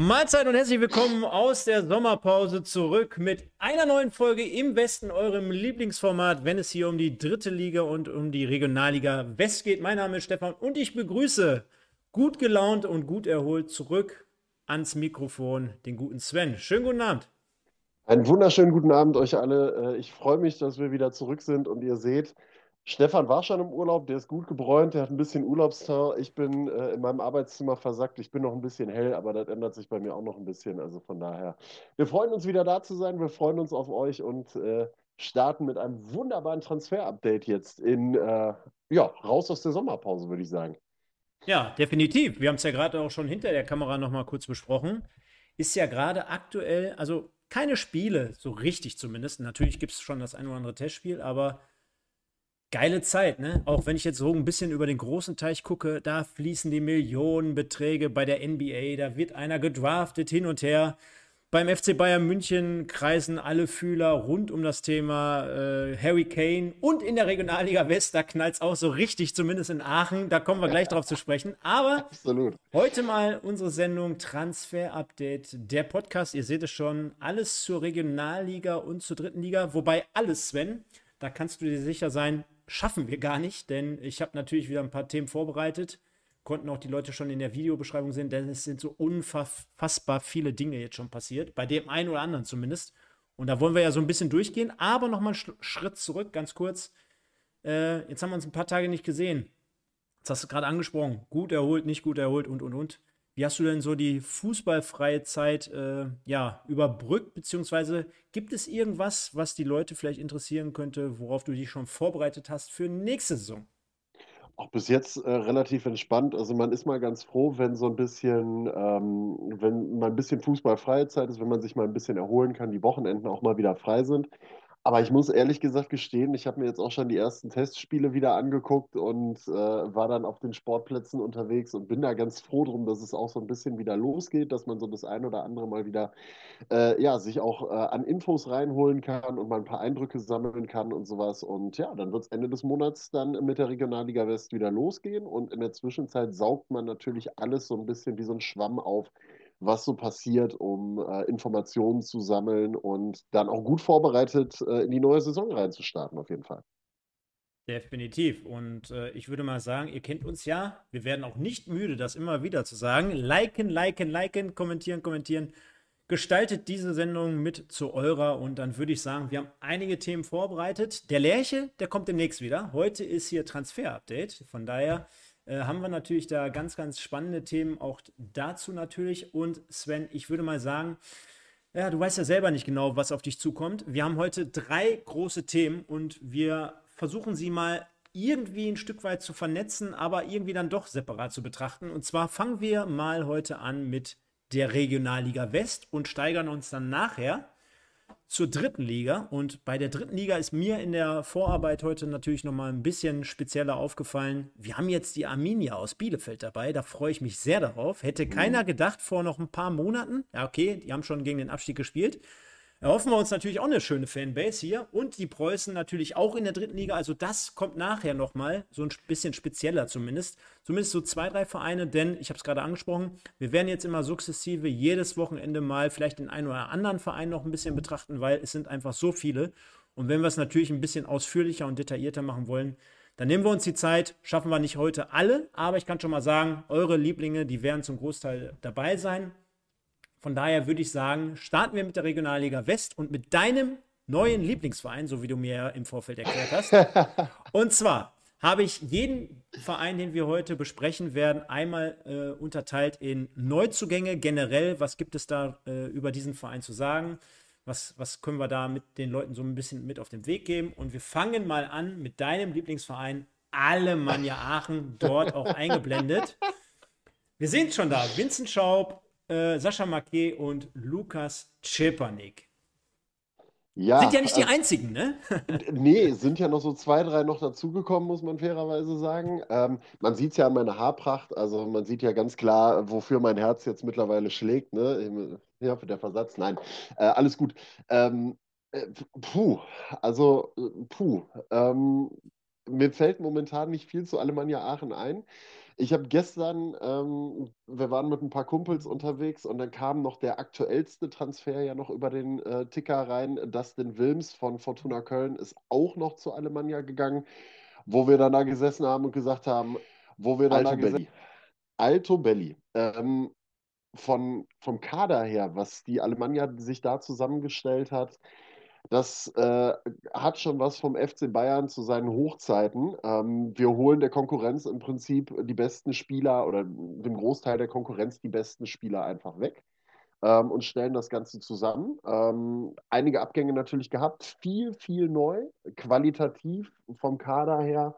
Mahlzeit und herzlich willkommen aus der Sommerpause zurück mit einer neuen Folge im Westen, eurem Lieblingsformat, wenn es hier um die dritte Liga und um die Regionalliga West geht. Mein Name ist Stefan und ich begrüße gut gelaunt und gut erholt zurück ans Mikrofon den guten Sven. Schönen guten Abend. Einen wunderschönen guten Abend euch alle. Äh, ich freue mich, dass wir wieder zurück sind und ihr seht, Stefan war schon im Urlaub, der ist gut gebräunt, der hat ein bisschen Urlaubstau. Ich bin äh, in meinem Arbeitszimmer versackt, ich bin noch ein bisschen hell, aber das ändert sich bei mir auch noch ein bisschen. Also von daher, wir freuen uns wieder da zu sein, wir freuen uns auf euch und äh, starten mit einem wunderbaren Transfer-Update jetzt in, äh, ja, raus aus der Sommerpause, würde ich sagen. Ja, definitiv. Wir haben es ja gerade auch schon hinter der Kamera nochmal kurz besprochen. Ist ja gerade aktuell, also keine Spiele, so richtig zumindest. Natürlich gibt es schon das ein oder andere Testspiel, aber geile Zeit, ne? Auch wenn ich jetzt so ein bisschen über den großen Teich gucke, da fließen die Millionenbeträge bei der NBA, da wird einer gedraftet hin und her. Beim FC Bayern München kreisen alle Fühler rund um das Thema äh, Harry Kane und in der Regionalliga West, da knallt es auch so richtig, zumindest in Aachen. Da kommen wir gleich drauf zu sprechen. Aber Absolut. heute mal unsere Sendung Transfer Update. Der Podcast, ihr seht es schon, alles zur Regionalliga und zur dritten Liga. Wobei alles, Sven, da kannst du dir sicher sein, schaffen wir gar nicht, denn ich habe natürlich wieder ein paar Themen vorbereitet. Konnten auch die Leute schon in der Videobeschreibung sehen, denn es sind so unfassbar viele Dinge jetzt schon passiert, bei dem einen oder anderen zumindest. Und da wollen wir ja so ein bisschen durchgehen, aber nochmal einen Schritt zurück, ganz kurz. Äh, jetzt haben wir uns ein paar Tage nicht gesehen. Jetzt hast du gerade angesprochen, gut erholt, nicht gut erholt und und und. Wie hast du denn so die fußballfreie Zeit äh, ja, überbrückt? Beziehungsweise gibt es irgendwas, was die Leute vielleicht interessieren könnte, worauf du dich schon vorbereitet hast für nächste Saison? Auch bis jetzt äh, relativ entspannt. Also man ist mal ganz froh, wenn so ein bisschen, ähm, wenn mal ein bisschen fußballfreie Zeit ist, wenn man sich mal ein bisschen erholen kann, die Wochenenden auch mal wieder frei sind. Aber ich muss ehrlich gesagt gestehen, ich habe mir jetzt auch schon die ersten Testspiele wieder angeguckt und äh, war dann auf den Sportplätzen unterwegs und bin da ganz froh drum, dass es auch so ein bisschen wieder losgeht, dass man so das ein oder andere mal wieder äh, ja, sich auch äh, an Infos reinholen kann und mal ein paar Eindrücke sammeln kann und sowas. Und ja, dann wird es Ende des Monats dann mit der Regionalliga West wieder losgehen und in der Zwischenzeit saugt man natürlich alles so ein bisschen wie so ein Schwamm auf was so passiert, um äh, Informationen zu sammeln und dann auch gut vorbereitet äh, in die neue Saison reinzustarten, auf jeden Fall. Definitiv. Und äh, ich würde mal sagen, ihr kennt uns ja. Wir werden auch nicht müde, das immer wieder zu sagen. Liken, liken, liken, kommentieren, kommentieren. Gestaltet diese Sendung mit zu eurer und dann würde ich sagen, wir haben einige Themen vorbereitet. Der Lerche, der kommt demnächst wieder. Heute ist hier Transfer-Update. Von daher äh, haben wir natürlich da ganz, ganz spannende Themen auch dazu natürlich. Und Sven, ich würde mal sagen, ja, du weißt ja selber nicht genau, was auf dich zukommt. Wir haben heute drei große Themen und wir versuchen sie mal irgendwie ein Stück weit zu vernetzen, aber irgendwie dann doch separat zu betrachten. Und zwar fangen wir mal heute an mit der Regionalliga West und steigern uns dann nachher zur dritten Liga. Und bei der dritten Liga ist mir in der Vorarbeit heute natürlich nochmal ein bisschen spezieller aufgefallen. Wir haben jetzt die Arminia aus Bielefeld dabei. Da freue ich mich sehr darauf. Hätte keiner gedacht vor noch ein paar Monaten. Ja, okay, die haben schon gegen den Abstieg gespielt erhoffen wir uns natürlich auch eine schöne Fanbase hier und die Preußen natürlich auch in der dritten Liga. Also das kommt nachher nochmal, so ein bisschen spezieller zumindest. Zumindest so zwei, drei Vereine, denn ich habe es gerade angesprochen, wir werden jetzt immer sukzessive jedes Wochenende mal vielleicht den einen oder anderen Verein noch ein bisschen betrachten, weil es sind einfach so viele. Und wenn wir es natürlich ein bisschen ausführlicher und detaillierter machen wollen, dann nehmen wir uns die Zeit, schaffen wir nicht heute alle, aber ich kann schon mal sagen, eure Lieblinge, die werden zum Großteil dabei sein. Von daher würde ich sagen, starten wir mit der Regionalliga West und mit deinem neuen Lieblingsverein, so wie du mir im Vorfeld erklärt hast. und zwar habe ich jeden Verein, den wir heute besprechen werden, einmal äh, unterteilt in Neuzugänge generell. Was gibt es da äh, über diesen Verein zu sagen? Was, was können wir da mit den Leuten so ein bisschen mit auf den Weg geben? Und wir fangen mal an mit deinem Lieblingsverein, Alemannia Aachen, dort auch eingeblendet. Wir sehen es schon da. Vincent Schaub, äh, Sascha Marquet und Lukas Czepanik. Ja, sind ja nicht die also, einzigen, ne? nee, sind ja noch so zwei, drei noch dazugekommen, muss man fairerweise sagen. Ähm, man sieht es ja an meiner Haarpracht, also man sieht ja ganz klar, wofür mein Herz jetzt mittlerweile schlägt. Ne? Ja, für der Versatz, nein, äh, alles gut. Ähm, äh, puh, also, äh, puh. Ähm, mir fällt momentan nicht viel zu Alemannia Aachen ein. Ich habe gestern, ähm, wir waren mit ein paar Kumpels unterwegs und dann kam noch der aktuellste Transfer ja noch über den äh, Ticker rein. Dustin Wilms von Fortuna Köln ist auch noch zu Alemannia gegangen, wo wir dann da gesessen haben und gesagt haben, wo wir dann Alto da Belli. Alto Belli. Ähm, von, vom Kader her, was die Alemannia sich da zusammengestellt hat, das äh, hat schon was vom FC Bayern zu seinen Hochzeiten. Ähm, wir holen der Konkurrenz im Prinzip die besten Spieler oder dem Großteil der Konkurrenz die besten Spieler einfach weg ähm, und stellen das Ganze zusammen. Ähm, einige Abgänge natürlich gehabt, viel, viel neu, qualitativ vom Kader her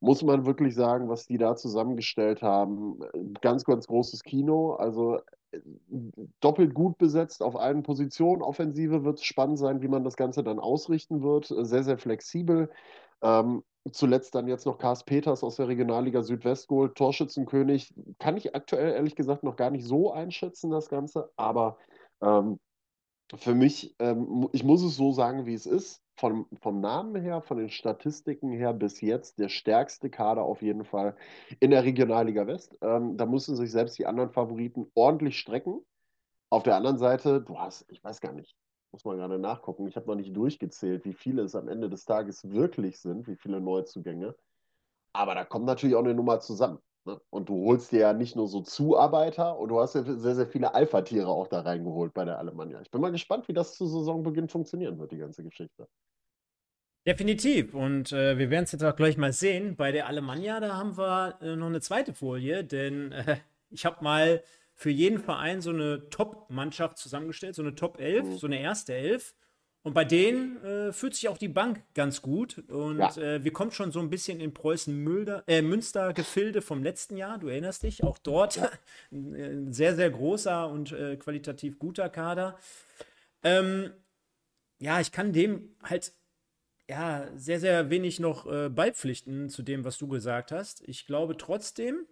muss man wirklich sagen, was die da zusammengestellt haben. Ganz, ganz großes Kino. Also doppelt gut besetzt auf allen Positionen. Offensive wird es spannend sein, wie man das Ganze dann ausrichten wird. Sehr, sehr flexibel. Ähm, zuletzt dann jetzt noch Kars Peters aus der Regionalliga Südwest geholt. Torschützenkönig kann ich aktuell ehrlich gesagt noch gar nicht so einschätzen, das Ganze. Aber ähm, für mich, ähm, ich muss es so sagen, wie es ist vom, vom Namen her, von den Statistiken her bis jetzt der stärkste Kader auf jeden Fall in der Regionalliga West. Ähm, da müssen sich selbst die anderen Favoriten ordentlich strecken. Auf der anderen Seite, du hast, ich weiß gar nicht, muss man gerade nachgucken, ich habe noch nicht durchgezählt, wie viele es am Ende des Tages wirklich sind, wie viele Neuzugänge. Aber da kommt natürlich auch eine Nummer zusammen. Ne? Und du holst dir ja nicht nur so Zuarbeiter und du hast ja sehr, sehr viele Alpha-Tiere auch da reingeholt bei der Alemannia. Ich bin mal gespannt, wie das zu Saisonbeginn funktionieren wird, die ganze Geschichte. Definitiv. Und äh, wir werden es jetzt auch gleich mal sehen. Bei der Alemannia, da haben wir äh, noch eine zweite Folie, denn äh, ich habe mal für jeden Verein so eine Top-Mannschaft zusammengestellt, so eine Top 11, mhm. so eine erste Elf. Und bei denen äh, fühlt sich auch die Bank ganz gut. Und ja. äh, wir kommen schon so ein bisschen in Preußen-Münster-Gefilde äh, vom letzten Jahr. Du erinnerst dich, auch dort ja. ein sehr, sehr großer und qualitativ guter Kader. Ähm, ja, ich kann dem halt ja, sehr, sehr wenig noch äh, beipflichten zu dem, was du gesagt hast. Ich glaube trotzdem,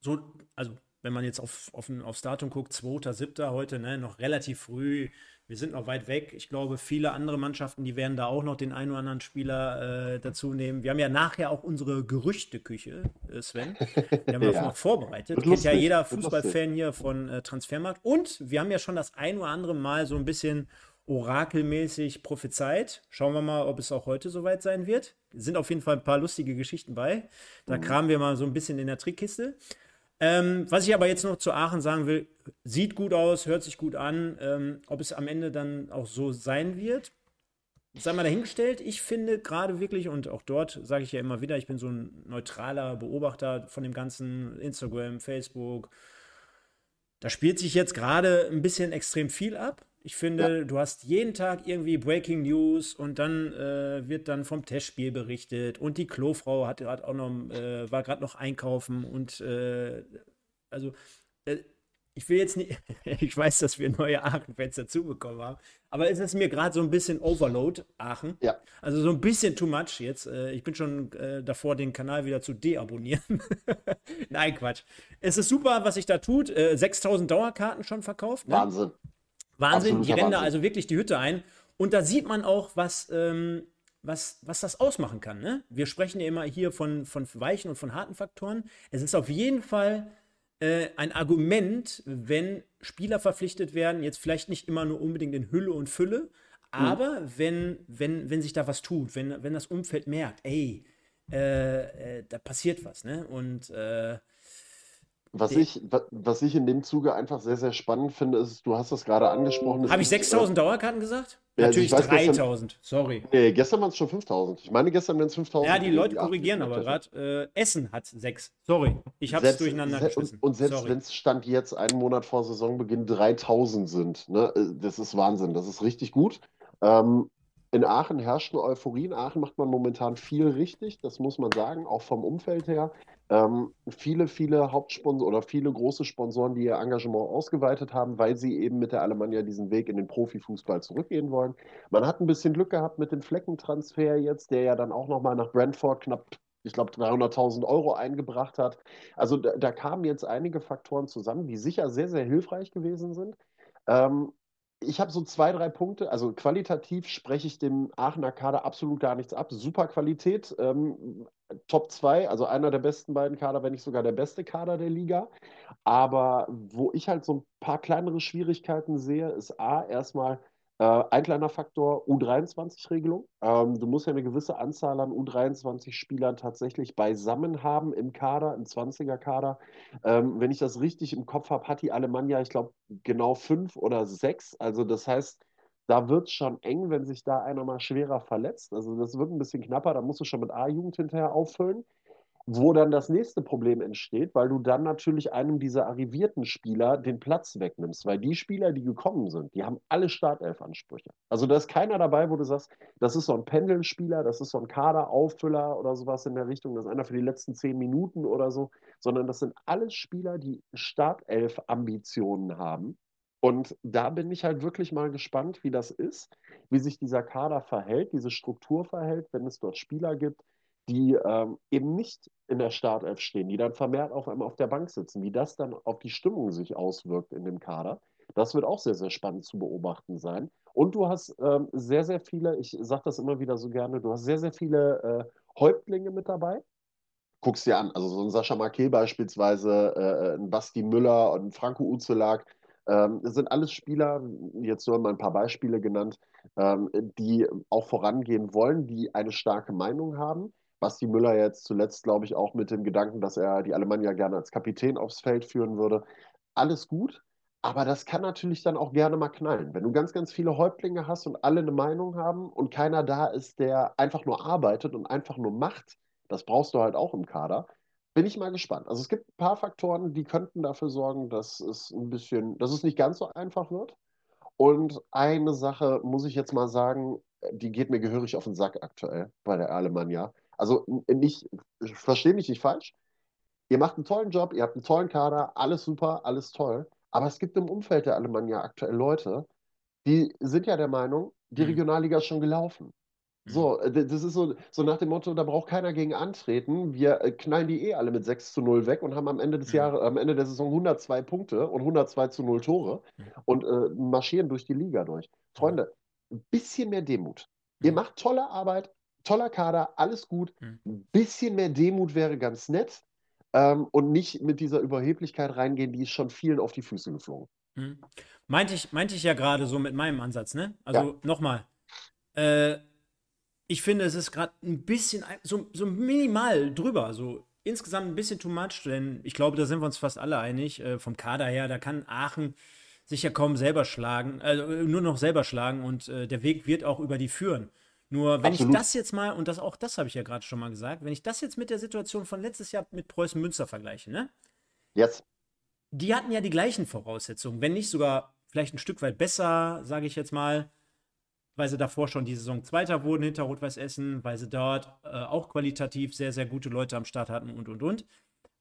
so, also wenn man jetzt auf, auf, aufs Datum guckt, 2.7. heute, ne, noch relativ früh, wir sind noch weit weg. Ich glaube, viele andere Mannschaften, die werden da auch noch den einen oder anderen Spieler äh, dazu nehmen. Wir haben ja nachher auch unsere Gerüchteküche, äh, Sven. Die haben wir ja. noch vorbereitet. Kennt lustig. ja jeder Fußballfan hier von äh, Transfermarkt. Und wir haben ja schon das ein oder andere Mal so ein bisschen orakelmäßig prophezeit. Schauen wir mal, ob es auch heute soweit sein wird. Sind auf jeden Fall ein paar lustige Geschichten bei. Da mhm. kramen wir mal so ein bisschen in der Trickkiste. Ähm, was ich aber jetzt noch zu Aachen sagen will, sieht gut aus, hört sich gut an. Ähm, ob es am Ende dann auch so sein wird, sei mal dahingestellt. Ich finde gerade wirklich, und auch dort sage ich ja immer wieder, ich bin so ein neutraler Beobachter von dem ganzen Instagram, Facebook. Da spielt sich jetzt gerade ein bisschen extrem viel ab. Ich finde, ja. du hast jeden Tag irgendwie Breaking News und dann äh, wird dann vom Testspiel berichtet und die Klofrau hat gerade auch noch, äh, war gerade noch einkaufen und äh, also äh, ich will jetzt nicht, ich weiß, dass wir neue Aachen-Fans dazu bekommen haben, aber es ist mir gerade so ein bisschen Overload, Aachen. Ja. Also so ein bisschen too much jetzt. Äh, ich bin schon äh, davor, den Kanal wieder zu deabonnieren. Nein, Quatsch. Es ist super, was sich da tut. 6000 Dauerkarten schon verkauft. Ne? Wahnsinn. Wahnsinn, Absoluter die rennen da also wirklich die Hütte ein. Und da sieht man auch, was, ähm, was, was das ausmachen kann. Ne? Wir sprechen ja immer hier von, von weichen und von harten Faktoren. Es ist auf jeden Fall äh, ein Argument, wenn Spieler verpflichtet werden, jetzt vielleicht nicht immer nur unbedingt in Hülle und Fülle, mhm. aber mhm. wenn, wenn, wenn sich da was tut, wenn, wenn das Umfeld merkt, ey, äh, äh, da passiert was, ne? Und äh, was ich, was ich in dem Zuge einfach sehr, sehr spannend finde, ist, du hast das gerade angesprochen. Habe ich 6000 äh, Dauerkarten gesagt? Ja, Natürlich also 3000, sorry. Nee, gestern waren es schon 5000. Ich meine, gestern waren es 5000. Ja, die Leute korrigieren aber gerade. Äh, Essen hat 6. Sorry, ich habe es durcheinander se geschmissen. Und, und selbst wenn es Stand jetzt einen Monat vor Saisonbeginn 3000 sind, ne, äh, das ist Wahnsinn. Das ist richtig gut. Ähm, in Aachen herrscht eine Euphorie. In Aachen macht man momentan viel richtig, das muss man sagen, auch vom Umfeld her. Ähm, viele, viele Hauptsponsoren oder viele große Sponsoren, die ihr Engagement ausgeweitet haben, weil sie eben mit der Alemannia diesen Weg in den Profifußball zurückgehen wollen. Man hat ein bisschen Glück gehabt mit dem Fleckentransfer jetzt, der ja dann auch nochmal nach Brentford knapp ich glaube, 300.000 Euro eingebracht hat. Also da, da, kamen jetzt einige Faktoren zusammen, die sicher sehr, sehr hilfreich gewesen sind. Ähm, ich habe so zwei, drei Punkte. Also qualitativ spreche ich dem Aachener Kader absolut gar nichts ab. Super Qualität. Ähm, Top 2, also einer der besten beiden Kader, wenn nicht sogar der beste Kader der Liga. Aber wo ich halt so ein paar kleinere Schwierigkeiten sehe, ist A, erstmal ein kleiner Faktor U23-Regelung. Ähm, du musst ja eine gewisse Anzahl an U23-Spielern tatsächlich beisammen haben im Kader, im 20er-Kader. Ähm, wenn ich das richtig im Kopf habe, hat die Alemannia, ich glaube, genau fünf oder sechs. Also das heißt, da wird es schon eng, wenn sich da einer mal schwerer verletzt. Also das wird ein bisschen knapper, da musst du schon mit A-Jugend hinterher auffüllen wo dann das nächste Problem entsteht, weil du dann natürlich einem dieser arrivierten Spieler den Platz wegnimmst, weil die Spieler, die gekommen sind, die haben alle Startelf-Ansprüche. Also da ist keiner dabei, wo du sagst, das ist so ein Pendelspieler, das ist so ein Kaderauffüller oder sowas in der Richtung, das ist einer für die letzten zehn Minuten oder so, sondern das sind alles Spieler, die Startelf-Ambitionen haben. Und da bin ich halt wirklich mal gespannt, wie das ist, wie sich dieser Kader verhält, diese Struktur verhält, wenn es dort Spieler gibt, die ähm, eben nicht in der Startelf stehen, die dann vermehrt auf einmal auf der Bank sitzen, wie das dann auf die Stimmung sich auswirkt in dem Kader. Das wird auch sehr, sehr spannend zu beobachten sein. Und du hast ähm, sehr, sehr viele, ich sage das immer wieder so gerne, du hast sehr, sehr viele äh, Häuptlinge mit dabei. Guckst dir an, also so ein Sascha Marquet beispielsweise, äh, ein Basti Müller und ein Franco Uzelak, ähm, das sind alles Spieler, jetzt nur mal ein paar Beispiele genannt, ähm, die auch vorangehen wollen, die eine starke Meinung haben Basti Müller jetzt zuletzt, glaube ich, auch mit dem Gedanken, dass er die Alemannia gerne als Kapitän aufs Feld führen würde. Alles gut, aber das kann natürlich dann auch gerne mal knallen. Wenn du ganz, ganz viele Häuptlinge hast und alle eine Meinung haben und keiner da ist, der einfach nur arbeitet und einfach nur macht, das brauchst du halt auch im Kader. Bin ich mal gespannt. Also es gibt ein paar Faktoren, die könnten dafür sorgen, dass es ein bisschen, dass es nicht ganz so einfach wird. Und eine Sache muss ich jetzt mal sagen, die geht mir gehörig auf den Sack aktuell bei der Alemannia. Also nicht, verstehe mich nicht falsch. Ihr macht einen tollen Job, ihr habt einen tollen Kader, alles super, alles toll. Aber es gibt im Umfeld der Alemannia aktuell Leute, die sind ja der Meinung, die mhm. Regionalliga ist schon gelaufen. Mhm. So, das ist so, so nach dem Motto, da braucht keiner gegen antreten. Wir äh, knallen die eh alle mit 6 zu 0 weg und haben am Ende des mhm. Jahres, am Ende der Saison 102 Punkte und 102 zu 0 Tore und äh, marschieren durch die Liga durch. Freunde, ein bisschen mehr Demut. Ihr macht tolle Arbeit, toller Kader, alles gut. Hm. Ein bisschen mehr Demut wäre ganz nett. Ähm, und nicht mit dieser Überheblichkeit reingehen, die ist schon vielen auf die Füße geflogen. Hm. Meinte ich, meinte ich ja gerade so mit meinem Ansatz, ne? Also ja. nochmal. Äh, ich finde, es ist gerade ein bisschen, so, so minimal drüber, so insgesamt ein bisschen too much, denn ich glaube, da sind wir uns fast alle einig. Äh, vom Kader her, da kann Aachen sich ja kaum selber schlagen, also nur noch selber schlagen und äh, der Weg wird auch über die führen. Nur wenn Absolut. ich das jetzt mal, und das auch das habe ich ja gerade schon mal gesagt, wenn ich das jetzt mit der Situation von letztes Jahr mit Preußen Münster vergleiche, ne? Yes. Die hatten ja die gleichen Voraussetzungen, wenn nicht sogar vielleicht ein Stück weit besser, sage ich jetzt mal, weil sie davor schon die Saison Zweiter wurden hinter Rot-Weiß Essen, weil sie dort äh, auch qualitativ sehr, sehr gute Leute am Start hatten und, und, und.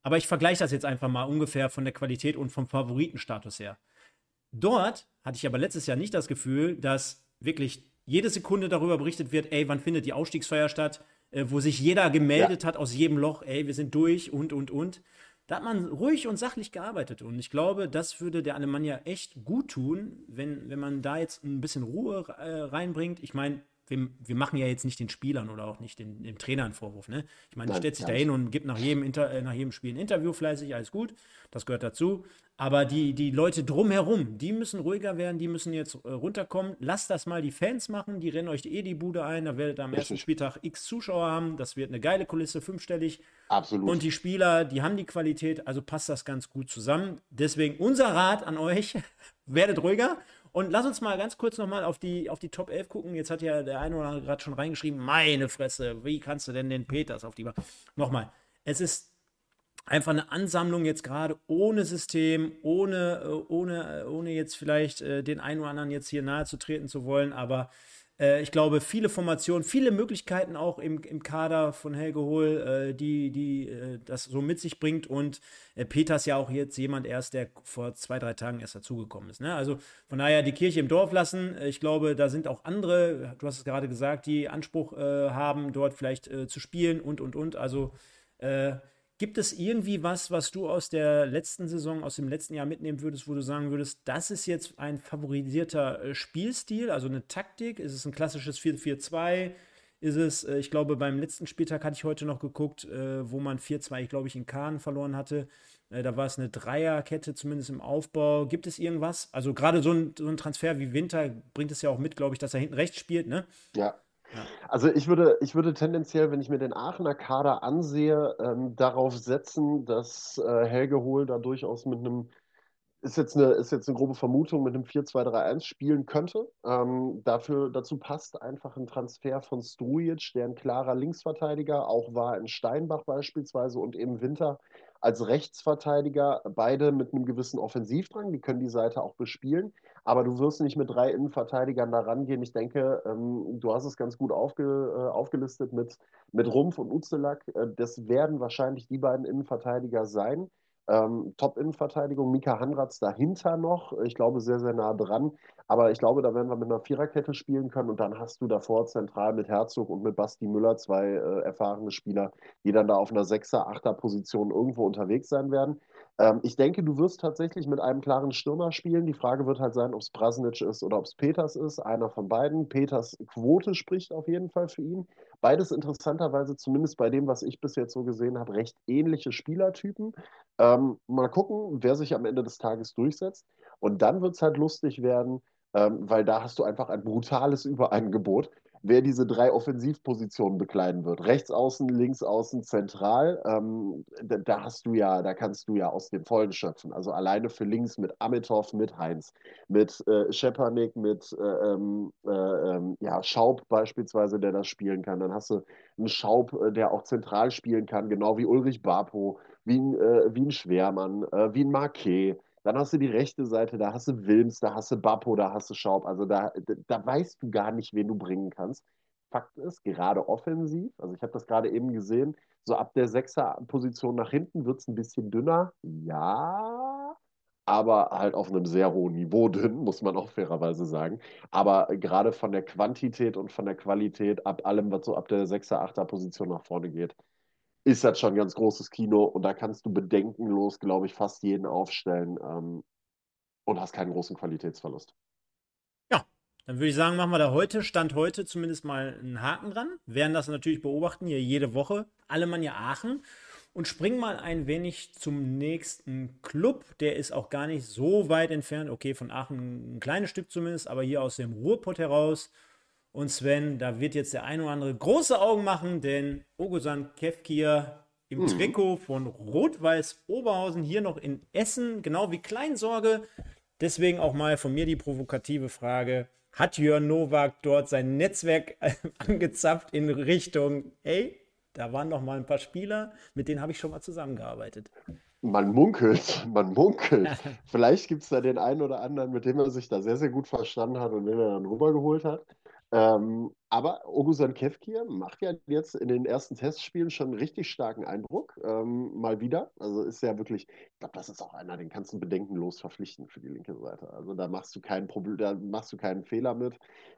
Aber ich vergleiche das jetzt einfach mal ungefähr von der Qualität und vom Favoritenstatus her. Dort hatte ich aber letztes Jahr nicht das Gefühl, dass wirklich jede Sekunde darüber berichtet wird, ey, wann findet die Ausstiegsfeier statt, äh, wo sich jeder gemeldet ja. hat aus jedem Loch, ey, wir sind durch und, und, und. Da hat man ruhig und sachlich gearbeitet. Und ich glaube, das würde der Alemannia echt gut tun, wenn, wenn man da jetzt ein bisschen Ruhe äh, reinbringt. Ich meine, wir, wir, machen ja jetzt nicht den Spielern oder auch nicht den, dem Trainer einen Vorwurf. Ne? Ich meine, stellt sich da hin und gibt nach jedem, Inter, äh, nach jedem Spiel ein Interview fleißig, alles gut. Das gehört dazu. Aber die, die Leute drumherum, die müssen ruhiger werden, die müssen jetzt äh, runterkommen. Lasst das mal die Fans machen, die rennen euch eh die Bude ein. Da werdet ihr am ersten Spieltag x Zuschauer haben. Das wird eine geile Kulisse, fünfstellig. Absolut. Und die Spieler, die haben die Qualität, also passt das ganz gut zusammen. Deswegen unser Rat an euch: werdet ruhiger und lass uns mal ganz kurz nochmal auf die, auf die Top 11 gucken. Jetzt hat ja der eine oder andere gerade schon reingeschrieben, meine Fresse, wie kannst du denn den Peters auf die Bank? Nochmal, es ist einfach eine Ansammlung jetzt gerade ohne System, ohne, äh, ohne, äh, ohne jetzt vielleicht äh, den einen oder anderen jetzt hier nahe zu treten zu wollen, aber äh, ich glaube, viele Formationen, viele Möglichkeiten auch im, im Kader von Helge Hohl, äh, die, die äh, das so mit sich bringt. Und äh, Peters ja auch jetzt jemand erst, der vor zwei, drei Tagen erst dazugekommen ist. Ne? Also von daher die Kirche im Dorf lassen. Ich glaube, da sind auch andere, du hast es gerade gesagt, die Anspruch haben, dort vielleicht zu spielen und, und, und. Also Gibt es irgendwie was, was du aus der letzten Saison, aus dem letzten Jahr mitnehmen würdest, wo du sagen würdest, das ist jetzt ein favorisierter äh, Spielstil, also eine Taktik? Ist es ein klassisches 4-4-2? Ist es, äh, ich glaube, beim letzten Spieltag hatte ich heute noch geguckt, äh, wo man 4-2, ich glaube ich, in Kahn verloren hatte. Da war es eine Dreierkette, zumindest im Aufbau. Gibt es irgendwas? Also gerade so ein, so ein Transfer wie Winter bringt es ja auch mit, glaube ich, dass er hinten rechts spielt, ne? Ja, also ich würde, ich würde tendenziell, wenn ich mir den Aachener Kader ansehe, ähm, darauf setzen, dass äh, Helge Hohl da durchaus mit einem, ist jetzt eine, ist jetzt eine grobe Vermutung, mit einem 4-2-3-1 spielen könnte. Ähm, dafür, dazu passt einfach ein Transfer von Strujic, der ein klarer Linksverteidiger auch war in Steinbach beispielsweise und im Winter als Rechtsverteidiger, beide mit einem gewissen Offensivdrang, die können die Seite auch bespielen, aber du wirst nicht mit drei Innenverteidigern da rangehen. Ich denke, ähm, du hast es ganz gut aufge, äh, aufgelistet mit, mit Rumpf und Uzelak. Äh, das werden wahrscheinlich die beiden Innenverteidiger sein. Ähm, Top-Innenverteidigung, Mika Hanratz dahinter noch. Ich glaube, sehr, sehr nah dran. Aber ich glaube, da werden wir mit einer Viererkette spielen können und dann hast du davor zentral mit Herzog und mit Basti Müller zwei äh, erfahrene Spieler, die dann da auf einer Sechser-, Achter-Position irgendwo unterwegs sein werden. Ähm, ich denke, du wirst tatsächlich mit einem klaren Stürmer spielen. Die Frage wird halt sein, ob es Brasnic ist oder ob es Peters ist. Einer von beiden. Peters Quote spricht auf jeden Fall für ihn. Beides interessanterweise, zumindest bei dem, was ich bis jetzt so gesehen habe, recht ähnliche Spielertypen. Ähm, mal gucken, wer sich am Ende des Tages durchsetzt. Und dann wird es halt lustig werden, ähm, weil da hast du einfach ein brutales Überangebot wer diese drei Offensivpositionen bekleiden wird. Rechts außen, links außen, zentral. Ähm, da, da, hast du ja, da kannst du ja aus dem Vollen schöpfen. Also alleine für links mit Amitov, mit Heinz, mit äh, Schepanik, mit äh, ähm, äh, ähm, ja, Schaub beispielsweise, der das spielen kann. Dann hast du einen Schaub, äh, der auch zentral spielen kann, genau wie Ulrich Barpo, wie ein, äh, wie ein Schwermann, äh, wie ein Marquet. Dann hast du die rechte Seite, da hast du Wilms, da hast du Bappo, da hast du Schaub. Also da, da weißt du gar nicht, wen du bringen kannst. Fakt ist, gerade offensiv, also ich habe das gerade eben gesehen, so ab der Sechser-Position nach hinten wird es ein bisschen dünner. Ja, aber halt auf einem sehr hohen Niveau dünn, muss man auch fairerweise sagen. Aber gerade von der Quantität und von der Qualität, ab allem, was so ab der Sechser-, Achter-Position nach vorne geht, ist das schon ein ganz großes Kino und da kannst du bedenkenlos, glaube ich, fast jeden aufstellen ähm, und hast keinen großen Qualitätsverlust. Ja, dann würde ich sagen, machen wir da heute, Stand heute zumindest mal einen Haken dran. Werden das natürlich beobachten, hier jede Woche. Alemannia Aachen. Und springen mal ein wenig zum nächsten Club. Der ist auch gar nicht so weit entfernt. Okay, von Aachen ein kleines Stück zumindest, aber hier aus dem Ruhrpott heraus und Sven, da wird jetzt der ein oder andere große Augen machen, denn Ogosan Kefkir im mhm. Trikot von Rot-Weiß Oberhausen hier noch in Essen, genau wie Kleinsorge. Deswegen auch mal von mir die provokative Frage: Hat Jörn Nowak dort sein Netzwerk angezapft in Richtung, ey, da waren noch mal ein paar Spieler, mit denen habe ich schon mal zusammengearbeitet? Man munkelt, man munkelt. Vielleicht gibt es da den einen oder anderen, mit dem er sich da sehr, sehr gut verstanden hat und den er dann rübergeholt hat. Ähm, aber Ogusan Kevkir macht ja jetzt in den ersten Testspielen schon einen richtig starken Eindruck. Ähm, mal wieder. Also ist ja wirklich, ich glaube, das ist auch einer, den kannst du bedenkenlos verpflichten für die linke Seite. Also da machst du keinen Problem, da machst du keinen Fehler mit.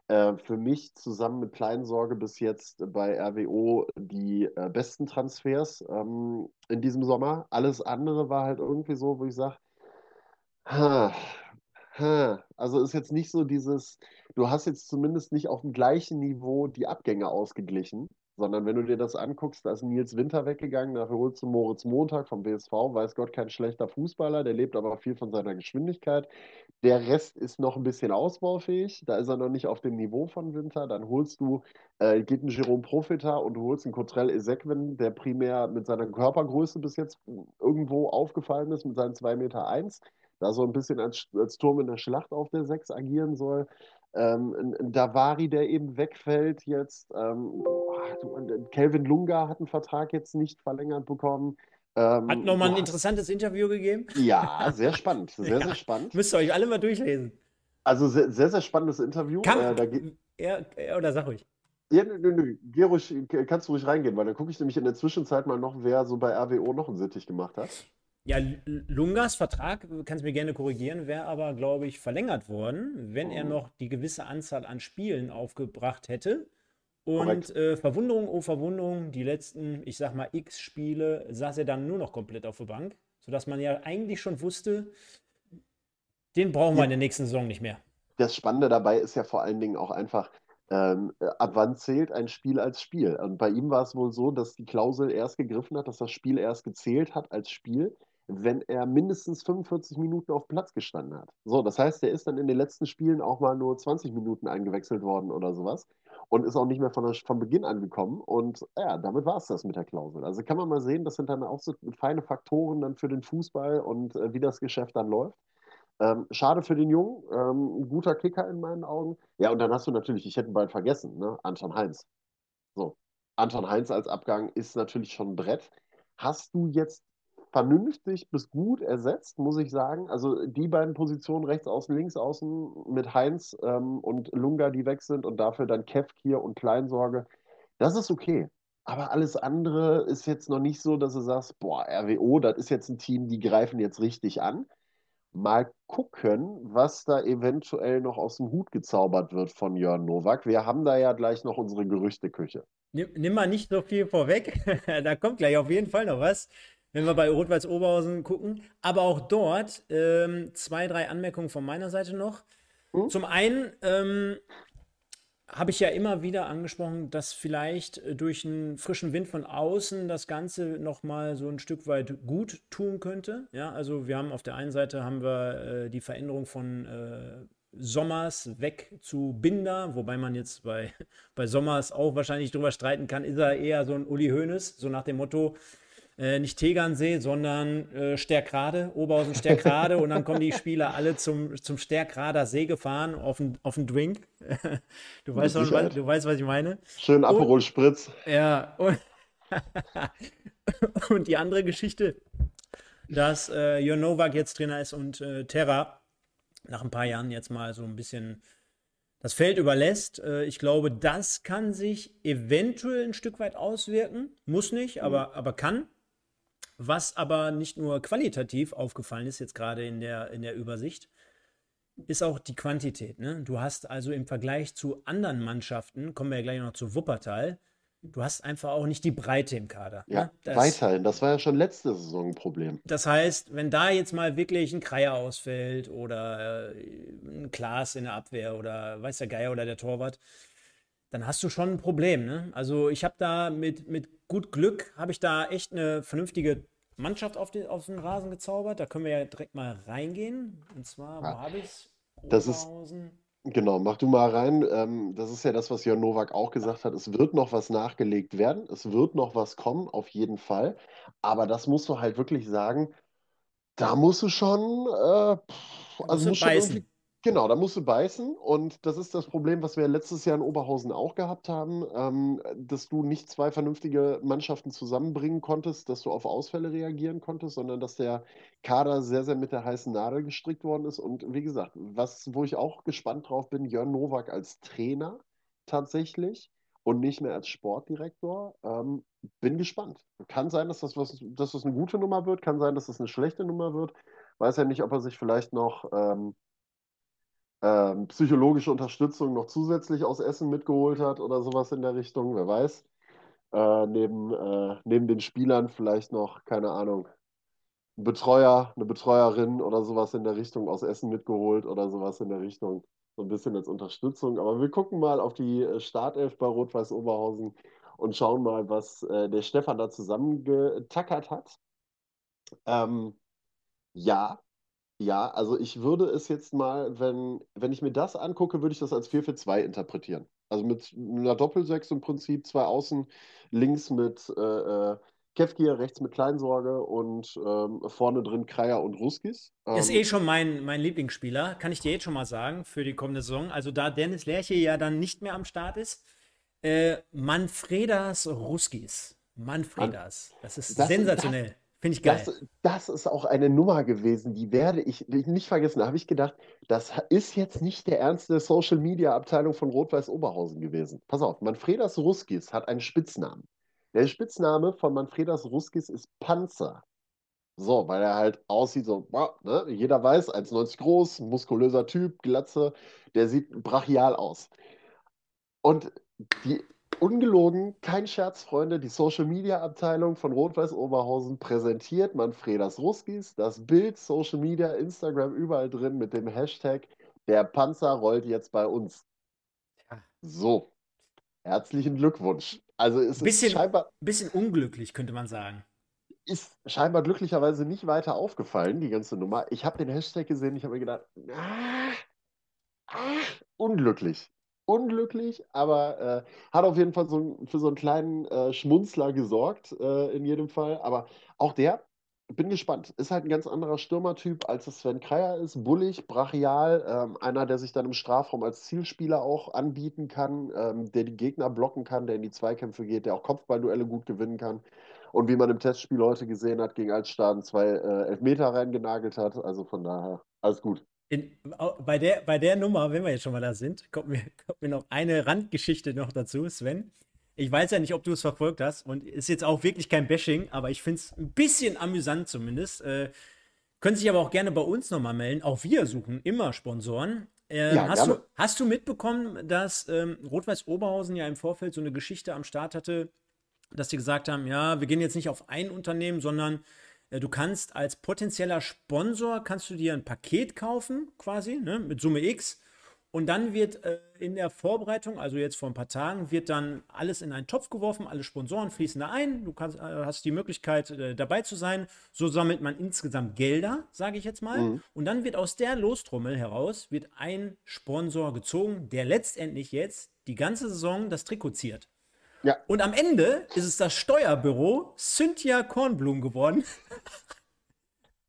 Äh, für mich zusammen mit Kleinsorge bis jetzt bei RWO die äh, besten Transfers ähm, in diesem Sommer. Alles andere war halt irgendwie so, wo ich sage, also ist jetzt nicht so dieses, du hast jetzt zumindest nicht auf dem gleichen Niveau die Abgänge ausgeglichen, sondern wenn du dir das anguckst, da ist Nils Winter weggegangen, dafür holst du Moritz Montag vom BSV, weiß Gott, kein schlechter Fußballer, der lebt aber viel von seiner Geschwindigkeit. Der Rest ist noch ein bisschen ausbaufähig, da ist er noch nicht auf dem Niveau von Winter. Dann holst du, äh, geht ein Jerome Profita und du holst einen Cotrell Ezequin, der primär mit seiner Körpergröße bis jetzt irgendwo aufgefallen ist, mit seinen 2,1 Meter. Eins da so ein bisschen als, als Turm in der Schlacht auf der 6 agieren soll. Ähm, ein Davari, der eben wegfällt jetzt. Ähm, Kelvin Lunga hat einen Vertrag jetzt nicht verlängert bekommen. Ähm, hat nochmal ein interessantes Interview gegeben. Ja, sehr spannend. Sehr, ja. sehr spannend. Müsst ihr euch alle mal durchlesen. Also sehr, sehr, sehr spannendes Interview. Kann, äh, ja, oder sag ruhig. Ja, nö, nö, geh ruhig, kannst du ruhig reingehen, weil dann gucke ich nämlich in der Zwischenzeit mal noch, wer so bei RWO noch einen Sittich gemacht hat. Ja, Lungas Vertrag, kannst du mir gerne korrigieren, wäre aber, glaube ich, verlängert worden, wenn er oh. noch die gewisse Anzahl an Spielen aufgebracht hätte. Und äh, Verwunderung, oh Verwunderung, die letzten, ich sag mal, x Spiele saß er dann nur noch komplett auf der Bank, sodass man ja eigentlich schon wusste, den brauchen wir in der nächsten Saison nicht mehr. Das Spannende dabei ist ja vor allen Dingen auch einfach, ähm, ab wann zählt ein Spiel als Spiel? Und bei ihm war es wohl so, dass die Klausel erst gegriffen hat, dass das Spiel erst gezählt hat als Spiel, wenn er mindestens 45 Minuten auf Platz gestanden hat. So, das heißt, er ist dann in den letzten Spielen auch mal nur 20 Minuten eingewechselt worden oder sowas und ist auch nicht mehr von, der, von Beginn angekommen. Und ja, damit war es das mit der Klausel. Also kann man mal sehen, das sind dann auch so feine Faktoren dann für den Fußball und äh, wie das Geschäft dann läuft. Ähm, schade für den Jungen, ähm, guter Kicker in meinen Augen. Ja, und dann hast du natürlich, ich hätte ihn bald vergessen, ne? Anton Heinz. So, Anton Heinz als Abgang ist natürlich schon ein Brett. Hast du jetzt vernünftig bis gut ersetzt, muss ich sagen. Also die beiden Positionen rechts außen, links außen mit Heinz ähm, und Lunga, die weg sind und dafür dann Kevkir und Kleinsorge, das ist okay. Aber alles andere ist jetzt noch nicht so, dass du sagst, boah, RWO, das ist jetzt ein Team, die greifen jetzt richtig an. Mal gucken, was da eventuell noch aus dem Hut gezaubert wird von Jörn Nowak. Wir haben da ja gleich noch unsere Gerüchteküche. Nimm, nimm mal nicht so viel vorweg. da kommt gleich auf jeden Fall noch was wenn wir bei Rot-Weiß Oberhausen gucken. Aber auch dort ähm, zwei, drei Anmerkungen von meiner Seite noch. Mhm. Zum einen ähm, habe ich ja immer wieder angesprochen, dass vielleicht durch einen frischen Wind von außen das Ganze nochmal so ein Stück weit gut tun könnte. Ja, also wir haben auf der einen Seite haben wir äh, die Veränderung von äh, Sommers weg zu Binder, wobei man jetzt bei, bei Sommers auch wahrscheinlich drüber streiten kann, ist er eher so ein Uli Hoeneß, so nach dem Motto, äh, nicht Tegernsee, sondern äh, Stärkrade, Oberhausen Stärkrade und dann kommen die Spieler alle zum, zum Stärkrader See gefahren auf den auf Drink. du, weißt, was, du weißt, was ich meine. Schön Aperol Spritz. Ja, und, und, die andere Geschichte, dass äh, Jörn Nowak jetzt Trainer ist und äh, Terra nach ein paar Jahren jetzt mal so ein bisschen das Feld überlässt. Äh, ich glaube, das kann sich eventuell ein Stück weit auswirken. Muss nicht, aber, mhm. aber kann. Was aber nicht nur qualitativ aufgefallen ist, jetzt gerade in der, in der Übersicht, ist auch die Quantität. Ne? Du hast also im Vergleich zu anderen Mannschaften, kommen wir ja gleich noch zu Wuppertal, du hast einfach auch nicht die Breite im Kader. Ja, ne? das, weiterhin. Das war ja schon letzte Saison ein Problem. Das heißt, wenn da jetzt mal wirklich ein Kreier ausfällt oder äh, ein Klaas in der Abwehr oder weiß der Geier oder der Torwart, dann hast du schon ein Problem. Ne? Also ich habe da mit, mit gut Glück, habe ich da echt eine vernünftige Mannschaft auf den, auf den Rasen gezaubert. Da können wir ja direkt mal reingehen. Und zwar, wo habe ich es? Das ist, genau, mach du mal rein. Ähm, das ist ja das, was Jörn Nowak auch gesagt hat. Es wird noch was nachgelegt werden. Es wird noch was kommen, auf jeden Fall. Aber das musst du halt wirklich sagen, da musst du schon, äh, also musst beißen. Genau, da musst du beißen und das ist das Problem, was wir letztes Jahr in Oberhausen auch gehabt haben, ähm, dass du nicht zwei vernünftige Mannschaften zusammenbringen konntest, dass du auf Ausfälle reagieren konntest, sondern dass der Kader sehr, sehr mit der heißen Nadel gestrickt worden ist. Und wie gesagt, was, wo ich auch gespannt drauf bin, Jörn Nowak als Trainer tatsächlich und nicht mehr als Sportdirektor. Ähm, bin gespannt. Kann sein, dass das, was, dass das eine gute Nummer wird, kann sein, dass das eine schlechte Nummer wird. Weiß ja nicht, ob er sich vielleicht noch ähm, ähm, psychologische Unterstützung noch zusätzlich aus Essen mitgeholt hat oder sowas in der Richtung, wer weiß. Äh, neben, äh, neben den Spielern vielleicht noch, keine Ahnung, ein Betreuer, eine Betreuerin oder sowas in der Richtung aus Essen mitgeholt oder sowas in der Richtung. So ein bisschen als Unterstützung. Aber wir gucken mal auf die äh, Startelf bei Rot-Weiß Oberhausen und schauen mal, was äh, der Stefan da zusammengetackert hat. Ähm, ja, ja, also ich würde es jetzt mal, wenn, wenn ich mir das angucke, würde ich das als 4 für 2 interpretieren. Also mit einer Doppelsechs im Prinzip, zwei Außen, links mit äh, äh Kevkir, rechts mit Kleinsorge und ähm, vorne drin Kreier und Ruskis. Ähm, ist eh schon mein, mein Lieblingsspieler, kann ich dir jetzt schon mal sagen, für die kommende Saison. Also da Dennis Lerche ja dann nicht mehr am Start ist, äh, Manfredas Ruskis. Manfredas. Das ist das, sensationell. Das, Finde ich geil. Das, das, ist auch eine Nummer gewesen, die werde ich nicht vergessen. Da habe ich gedacht, das ist jetzt nicht der Ernst der Social Media Abteilung von Rot-Weiß Oberhausen gewesen. Pass auf, Manfredas Ruskis hat einen Spitznamen. Der Spitzname von Manfredas Ruskis ist Panzer. So, weil er halt aussieht so, ne? jeder weiß, 1,90 groß, muskulöser Typ, Glatze, der sieht brachial aus. Und die ungelogen, kein Scherz, Freunde, die Social Media Abteilung von Rot-Weiß Oberhausen präsentiert Manfredas Ruskis, das Bild, Social Media, Instagram, überall drin mit dem Hashtag Der Panzer rollt jetzt bei uns. So, herzlichen Glückwunsch. Also es Bisschen, ist scheinbar, bisschen unglücklich, könnte man sagen. ist scheinbar glücklicherweise nicht weiter aufgefallen, die ganze Nummer. Ich habe den Hashtag gesehen, ich habe mir gedacht, ah, ah, unglücklich. Unglücklich, aber äh, hat auf jeden Fall so, für so einen kleinen äh, Schmunzler gesorgt, äh, in jedem Fall. Aber auch der, bin gespannt, ist halt ein ganz anderer Stürmertyp, als es Sven Kreier ist. Bullig, brachial, ähm, einer, der sich dann im Strafraum als Zielspieler auch anbieten kann, ähm, der die Gegner blocken kann, der in die Zweikämpfe geht, der auch Kopfballduelle gut gewinnen kann. Und wie man im Testspiel heute gesehen hat, gegen Altstaden zwei äh, Elfmeter reingenagelt hat. Also von daher, alles gut. In, bei, der, bei der Nummer, wenn wir jetzt schon mal da sind, kommt mir, kommt mir noch eine Randgeschichte noch dazu, Sven. Ich weiß ja nicht, ob du es verfolgt hast und ist jetzt auch wirklich kein Bashing, aber ich finde es ein bisschen amüsant zumindest. Äh, können sich aber auch gerne bei uns nochmal melden. Auch wir suchen immer Sponsoren. Ähm, Ja, hast, du, hast du mitbekommen, dass ähm, Rot-Weiß Oberhausen ja im Vorfeld so eine Geschichte am Start hatte, dass die gesagt haben, ja, wir gehen jetzt nicht auf ein Unternehmen, sondern äh, du kannst als potenzieller Sponsor, kannst du dir ein Paket kaufen, quasi, ne, mit Summe X. Und dann wird äh, in der Vorbereitung, also jetzt vor ein paar Tagen, wird dann alles in einen Topf geworfen, alle Sponsoren fließen da ein, du kannst, äh, hast die Möglichkeit äh, dabei zu sein. So sammelt man insgesamt Gelder, sage ich jetzt mal. Mhm. Und dann wird aus der Lostrommel heraus wird ein Sponsor gezogen, der letztendlich jetzt die ganze Saison das Trikot ziert. Ja, Und am Ende ist es das Steuerbüro Cynthia Kornblum geworden.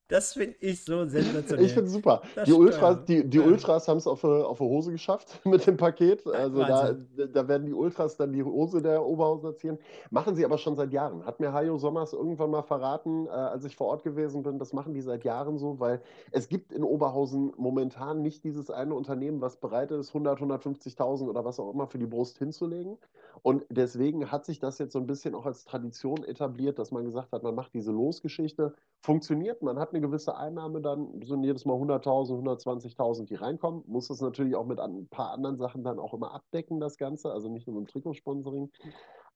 Das finde ich so sensationell. Ich finde es super. Das Die Ultras, die, die. Ultras haben es auf, auf die Hose geschafft mit dem Paket. Also da, da werden die Ultras dann die Hose der Oberhausener ziehen. Machen sie aber schon seit Jahren. Hat mir Hajo Sommers irgendwann mal verraten, äh, als ich vor Ort gewesen bin. Das machen die seit Jahren so, weil es gibt in Oberhausen momentan nicht dieses eine Unternehmen, was bereit ist, 100, 150.000 oder was auch immer für die Brust hinzulegen. Und deswegen hat sich das jetzt so ein bisschen auch als Tradition etabliert, dass man gesagt hat, man macht diese Losgeschichte funktioniert. Man hat eine gewisse Einnahme dann, sind jedes Mal 100.000, 120.000, die reinkommen. Muss das natürlich auch mit ein paar anderen Sachen dann auch immer abdecken, das Ganze. Also nicht nur mit dem Trikotsponsoring.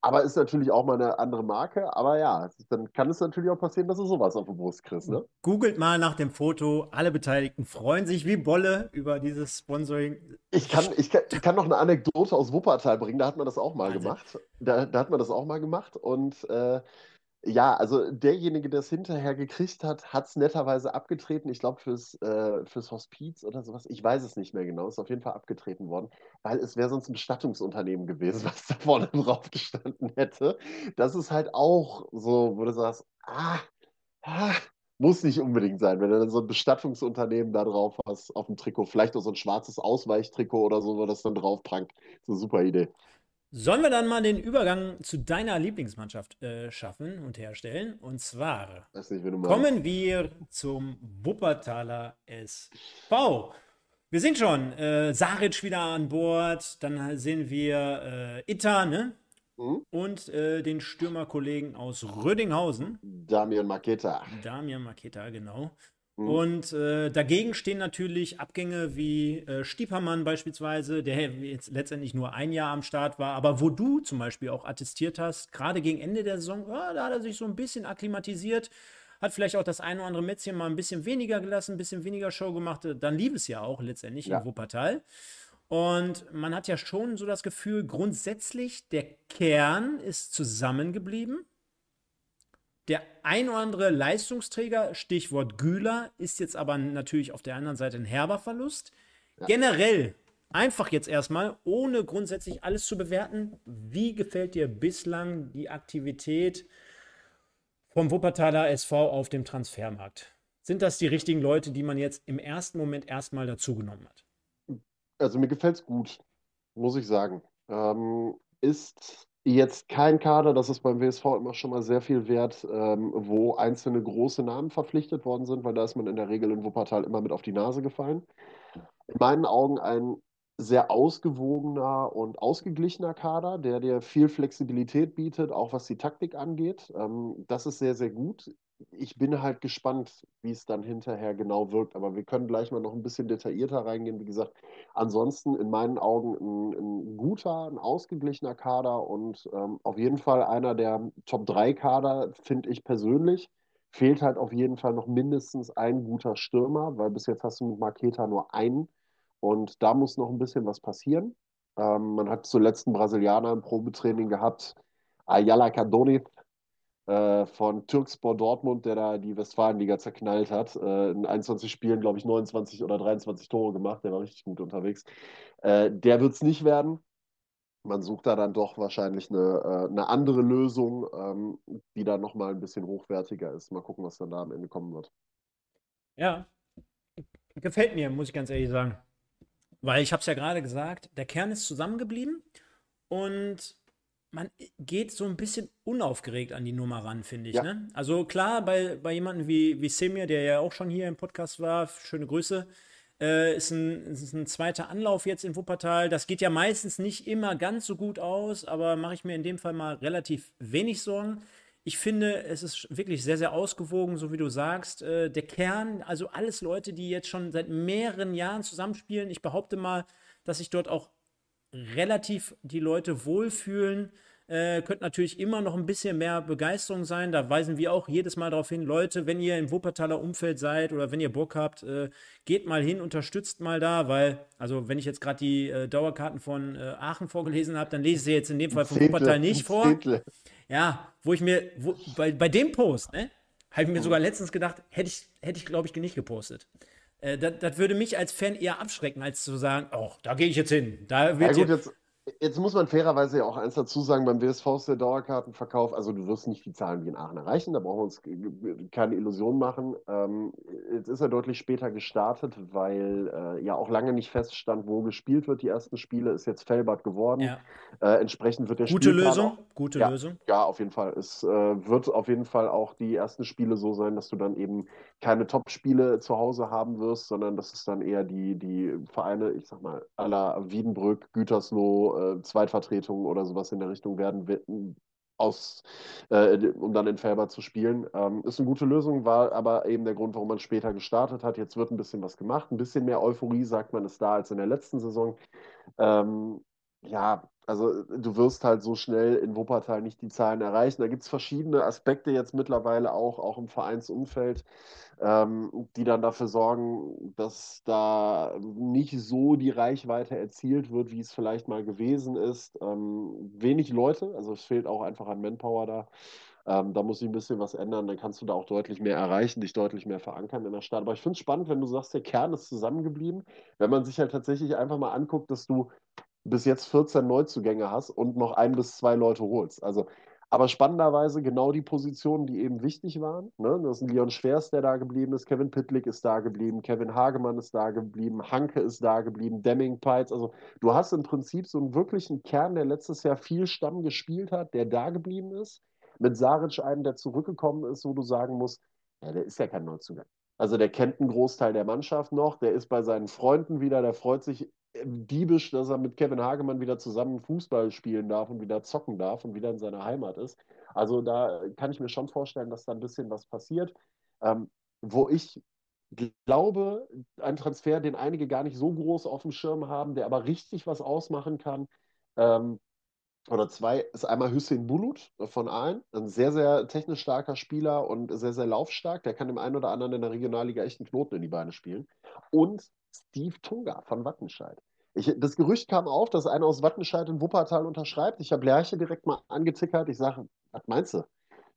Aber ist natürlich auch mal eine andere Marke. Aber ja, dann kann es natürlich auch passieren, dass du sowas auf die Brust kriegst, ne? Googelt mal nach dem Foto. Alle Beteiligten freuen sich wie Bolle über dieses Sponsoring. Ich kann, ich kann, ich kann noch eine Anekdote aus Wuppertal bringen, da hat man das auch mal Wahnsinn. gemacht. Da, da hat man das auch mal gemacht. Und äh, ja, also derjenige, der es hinterher gekriegt hat, hat es netterweise abgetreten. Ich glaube, fürs, äh, fürs Hospiz oder sowas. Ich weiß es nicht mehr genau. Ist auf jeden Fall abgetreten worden, weil es wäre sonst ein Bestattungsunternehmen gewesen, was da vorne drauf gestanden hätte. Das ist halt auch so, wo du sagst, ah, ah, muss nicht unbedingt sein, wenn du dann so ein Bestattungsunternehmen da drauf hast auf dem Trikot, vielleicht auch so ein schwarzes Ausweichtrikot oder so, wo das dann drauf prangt. So eine super Idee. Sollen wir dann mal den Übergang zu deiner Lieblingsmannschaft äh, schaffen und herstellen? Und zwar nicht, kommen wir zum Wuppertaler SV. Wir sind schon äh, Saric wieder an Bord, dann sehen wir äh, Itta, ne? Hm? Und äh, den Stürmerkollegen aus Rödinghausen, Damian Maketa. Damian Maketa, genau. Mhm. Und äh, dagegen stehen natürlich Abgänge wie äh, Stiepermann beispielsweise, der jetzt letztendlich nur ein Jahr am Start war, aber wo du zum Beispiel auch attestiert hast, gerade gegen Ende der Saison, ja, da hat er sich so ein bisschen akklimatisiert, hat vielleicht auch das eine oder andere Mätzchen mal ein bisschen weniger gelassen, ein bisschen weniger Show gemacht. Dann lief es ja auch letztendlich Ja. in Wuppertal. Und man hat ja schon so das Gefühl, grundsätzlich, der Kern ist zusammengeblieben. Der ein oder andere Leistungsträger, Stichwort Güler, ist jetzt aber natürlich auf der anderen Seite ein herber Verlust. Generell, einfach jetzt erstmal, ohne grundsätzlich alles zu bewerten, wie gefällt dir bislang die Aktivität vom Wuppertaler SV auf dem Transfermarkt? Sind das die richtigen Leute, die man jetzt im ersten Moment erstmal dazugenommen hat? Also mir gefällt es gut, muss ich sagen. Ähm, ist jetzt kein Kader, das ist beim WSV immer schon mal sehr viel wert, ähm, wo einzelne große Namen verpflichtet worden sind, weil da ist man in der Regel in Wuppertal immer mit auf die Nase gefallen. In meinen Augen ein sehr ausgewogener und ausgeglichener Kader, der dir viel Flexibilität bietet, auch was die Taktik angeht. Ähm, das ist sehr, sehr gut. Ich bin halt gespannt, wie es dann hinterher genau wirkt. Aber wir können gleich mal noch ein bisschen detaillierter reingehen. Wie gesagt, ansonsten in meinen Augen ein, ein guter, ein ausgeglichener Kader und ähm, auf jeden Fall einer der Top-3-Kader, finde ich persönlich. Fehlt halt auf jeden Fall noch mindestens ein guter Stürmer, weil bis jetzt hast du mit Marketa nur einen. Und da muss noch ein bisschen was passieren. Ähm, man hat zuletzt einen Brasilianer im Probetraining gehabt, Ayala Cardone äh, von Türkspor Dortmund, der da die Westfalenliga zerknallt hat. Äh, in 21 Spielen, glaube ich, 29 oder 23 Tore gemacht. Der war richtig gut unterwegs. Äh, der wird es nicht werden. Man sucht da dann doch wahrscheinlich eine, äh, eine andere Lösung, ähm, die dann nochmal ein bisschen hochwertiger ist. Mal gucken, was dann da am Ende kommen wird. Ja, gefällt mir, muss ich ganz ehrlich sagen. Weil ich habe es ja gerade gesagt, der Kern ist zusammengeblieben und man geht so ein bisschen unaufgeregt an die Nummer ran, finde ich. Ja. Ne? Also klar, bei, bei jemandem wie, wie Semir, der ja auch schon hier im Podcast war, schöne Grüße, äh, ist, ein, ist ein zweiter Anlauf jetzt in Wuppertal. Das geht ja meistens nicht immer ganz so gut aus, aber mache ich mir in dem Fall mal relativ wenig Sorgen. Ich finde, es ist wirklich sehr, sehr ausgewogen, so wie du sagst. Äh, der Kern, also alles Leute, die jetzt schon seit mehreren Jahren zusammenspielen. Ich behaupte mal, dass sich dort auch relativ die Leute wohlfühlen. Äh, könnte natürlich immer noch ein bisschen mehr Begeisterung sein. Da weisen wir auch jedes Mal darauf hin, Leute, wenn ihr im Wuppertaler Umfeld seid oder wenn ihr Bock habt, äh, geht mal hin, unterstützt mal da, weil, also wenn ich jetzt gerade die äh, Dauerkarten von äh, Aachen vorgelesen habe, dann lese ich sie jetzt in dem Fall von Wuppertal nicht vor. Ja, wo ich mir, wo, bei, bei dem Post, ne, habe ich mir sogar letztens gedacht, hätte ich, hätte ich glaube ich, nicht gepostet. Äh, das, würde mich als Fan eher abschrecken, als zu sagen, oh, da gehe ich jetzt hin. Da wird ja, gut, jetzt, Jetzt muss man fairerweise ja auch eins dazu sagen, beim WSV ist der Dauerkartenverkauf, also du wirst nicht die Zahlen wie in Aachen erreichen, da brauchen wir uns keine Illusion machen. Ähm, jetzt ist er deutlich später gestartet, weil äh, ja auch lange nicht feststand, wo gespielt wird. Die ersten Spiele ist jetzt Fellbad geworden. Ja. Äh, entsprechend wird der Gute Lösung, auch, gute ja, Lösung. Ja, auf jeden Fall. Es äh, wird auf jeden Fall auch die ersten Spiele so sein, dass du dann eben keine Top-Spiele zu Hause haben wirst, sondern dass es dann eher die, die Vereine, ich sag mal, aller Wiedenbrück, Gütersloh, äh, Zweitvertretungen oder sowas in der Richtung werden, aus, äh, um dann in Felber zu spielen. Ähm, ist eine gute Lösung, war aber eben der Grund, warum man später gestartet hat. Jetzt wird ein bisschen was gemacht. Ein bisschen mehr Euphorie, sagt man, ist da als in der letzten Saison. Ähm, ja, also du wirst halt so schnell in Wuppertal nicht die Zahlen erreichen. Da gibt es verschiedene Aspekte jetzt mittlerweile auch, auch im Vereinsumfeld ähm, die dann dafür sorgen, dass da nicht so die Reichweite erzielt wird, wie es vielleicht mal gewesen ist. Ähm, wenig Leute, also es fehlt auch einfach an Manpower da. Ähm, da muss sich ein bisschen was ändern, dann kannst du da auch deutlich mehr erreichen, dich deutlich mehr verankern in der Stadt. Aber ich finde es spannend, wenn du sagst, der Kern ist zusammengeblieben. Wenn man sich halt tatsächlich einfach mal anguckt, dass du bis jetzt 14 Neuzugänge hast und noch ein bis zwei Leute holst. Also aber spannenderweise genau die Positionen, die eben wichtig waren. Ne? Das ist ein Leon Schwers, der da geblieben ist, Kevin Pittlick ist da geblieben, Kevin Hagemann ist da geblieben, Hanke ist da geblieben, Demming Peitz. Also du hast im Prinzip so einen wirklichen Kern, der letztes Jahr viel Stamm gespielt hat, der da geblieben ist. Mit Saric einen, der zurückgekommen ist, wo du sagen musst, ja, der ist ja kein Neuzugang. Also der kennt einen Großteil der Mannschaft noch, der ist bei seinen Freunden wieder, der freut sich diebisch, dass er mit Kevin Hagemann wieder zusammen Fußball spielen darf und wieder zocken darf und wieder in seiner Heimat ist. Also da kann ich mir schon vorstellen, dass da ein bisschen was passiert. Ähm, wo ich glaube, ein Transfer, den einige gar nicht so groß auf dem Schirm haben, der aber richtig was ausmachen kann, ähm, oder zwei, ist einmal Hüseyin Bulut von Aalen, ein sehr, sehr technisch starker Spieler und sehr, sehr laufstark. Der kann dem einen oder anderen in der Regionalliga echt einen Knoten in die Beine spielen. Und Steve Tunga von Wattenscheid. Ich, das Gerücht kam auf, dass einer aus Wattenscheid in Wuppertal unterschreibt. Ich habe Lerche direkt mal angetickert. Ich sage, was meinst du?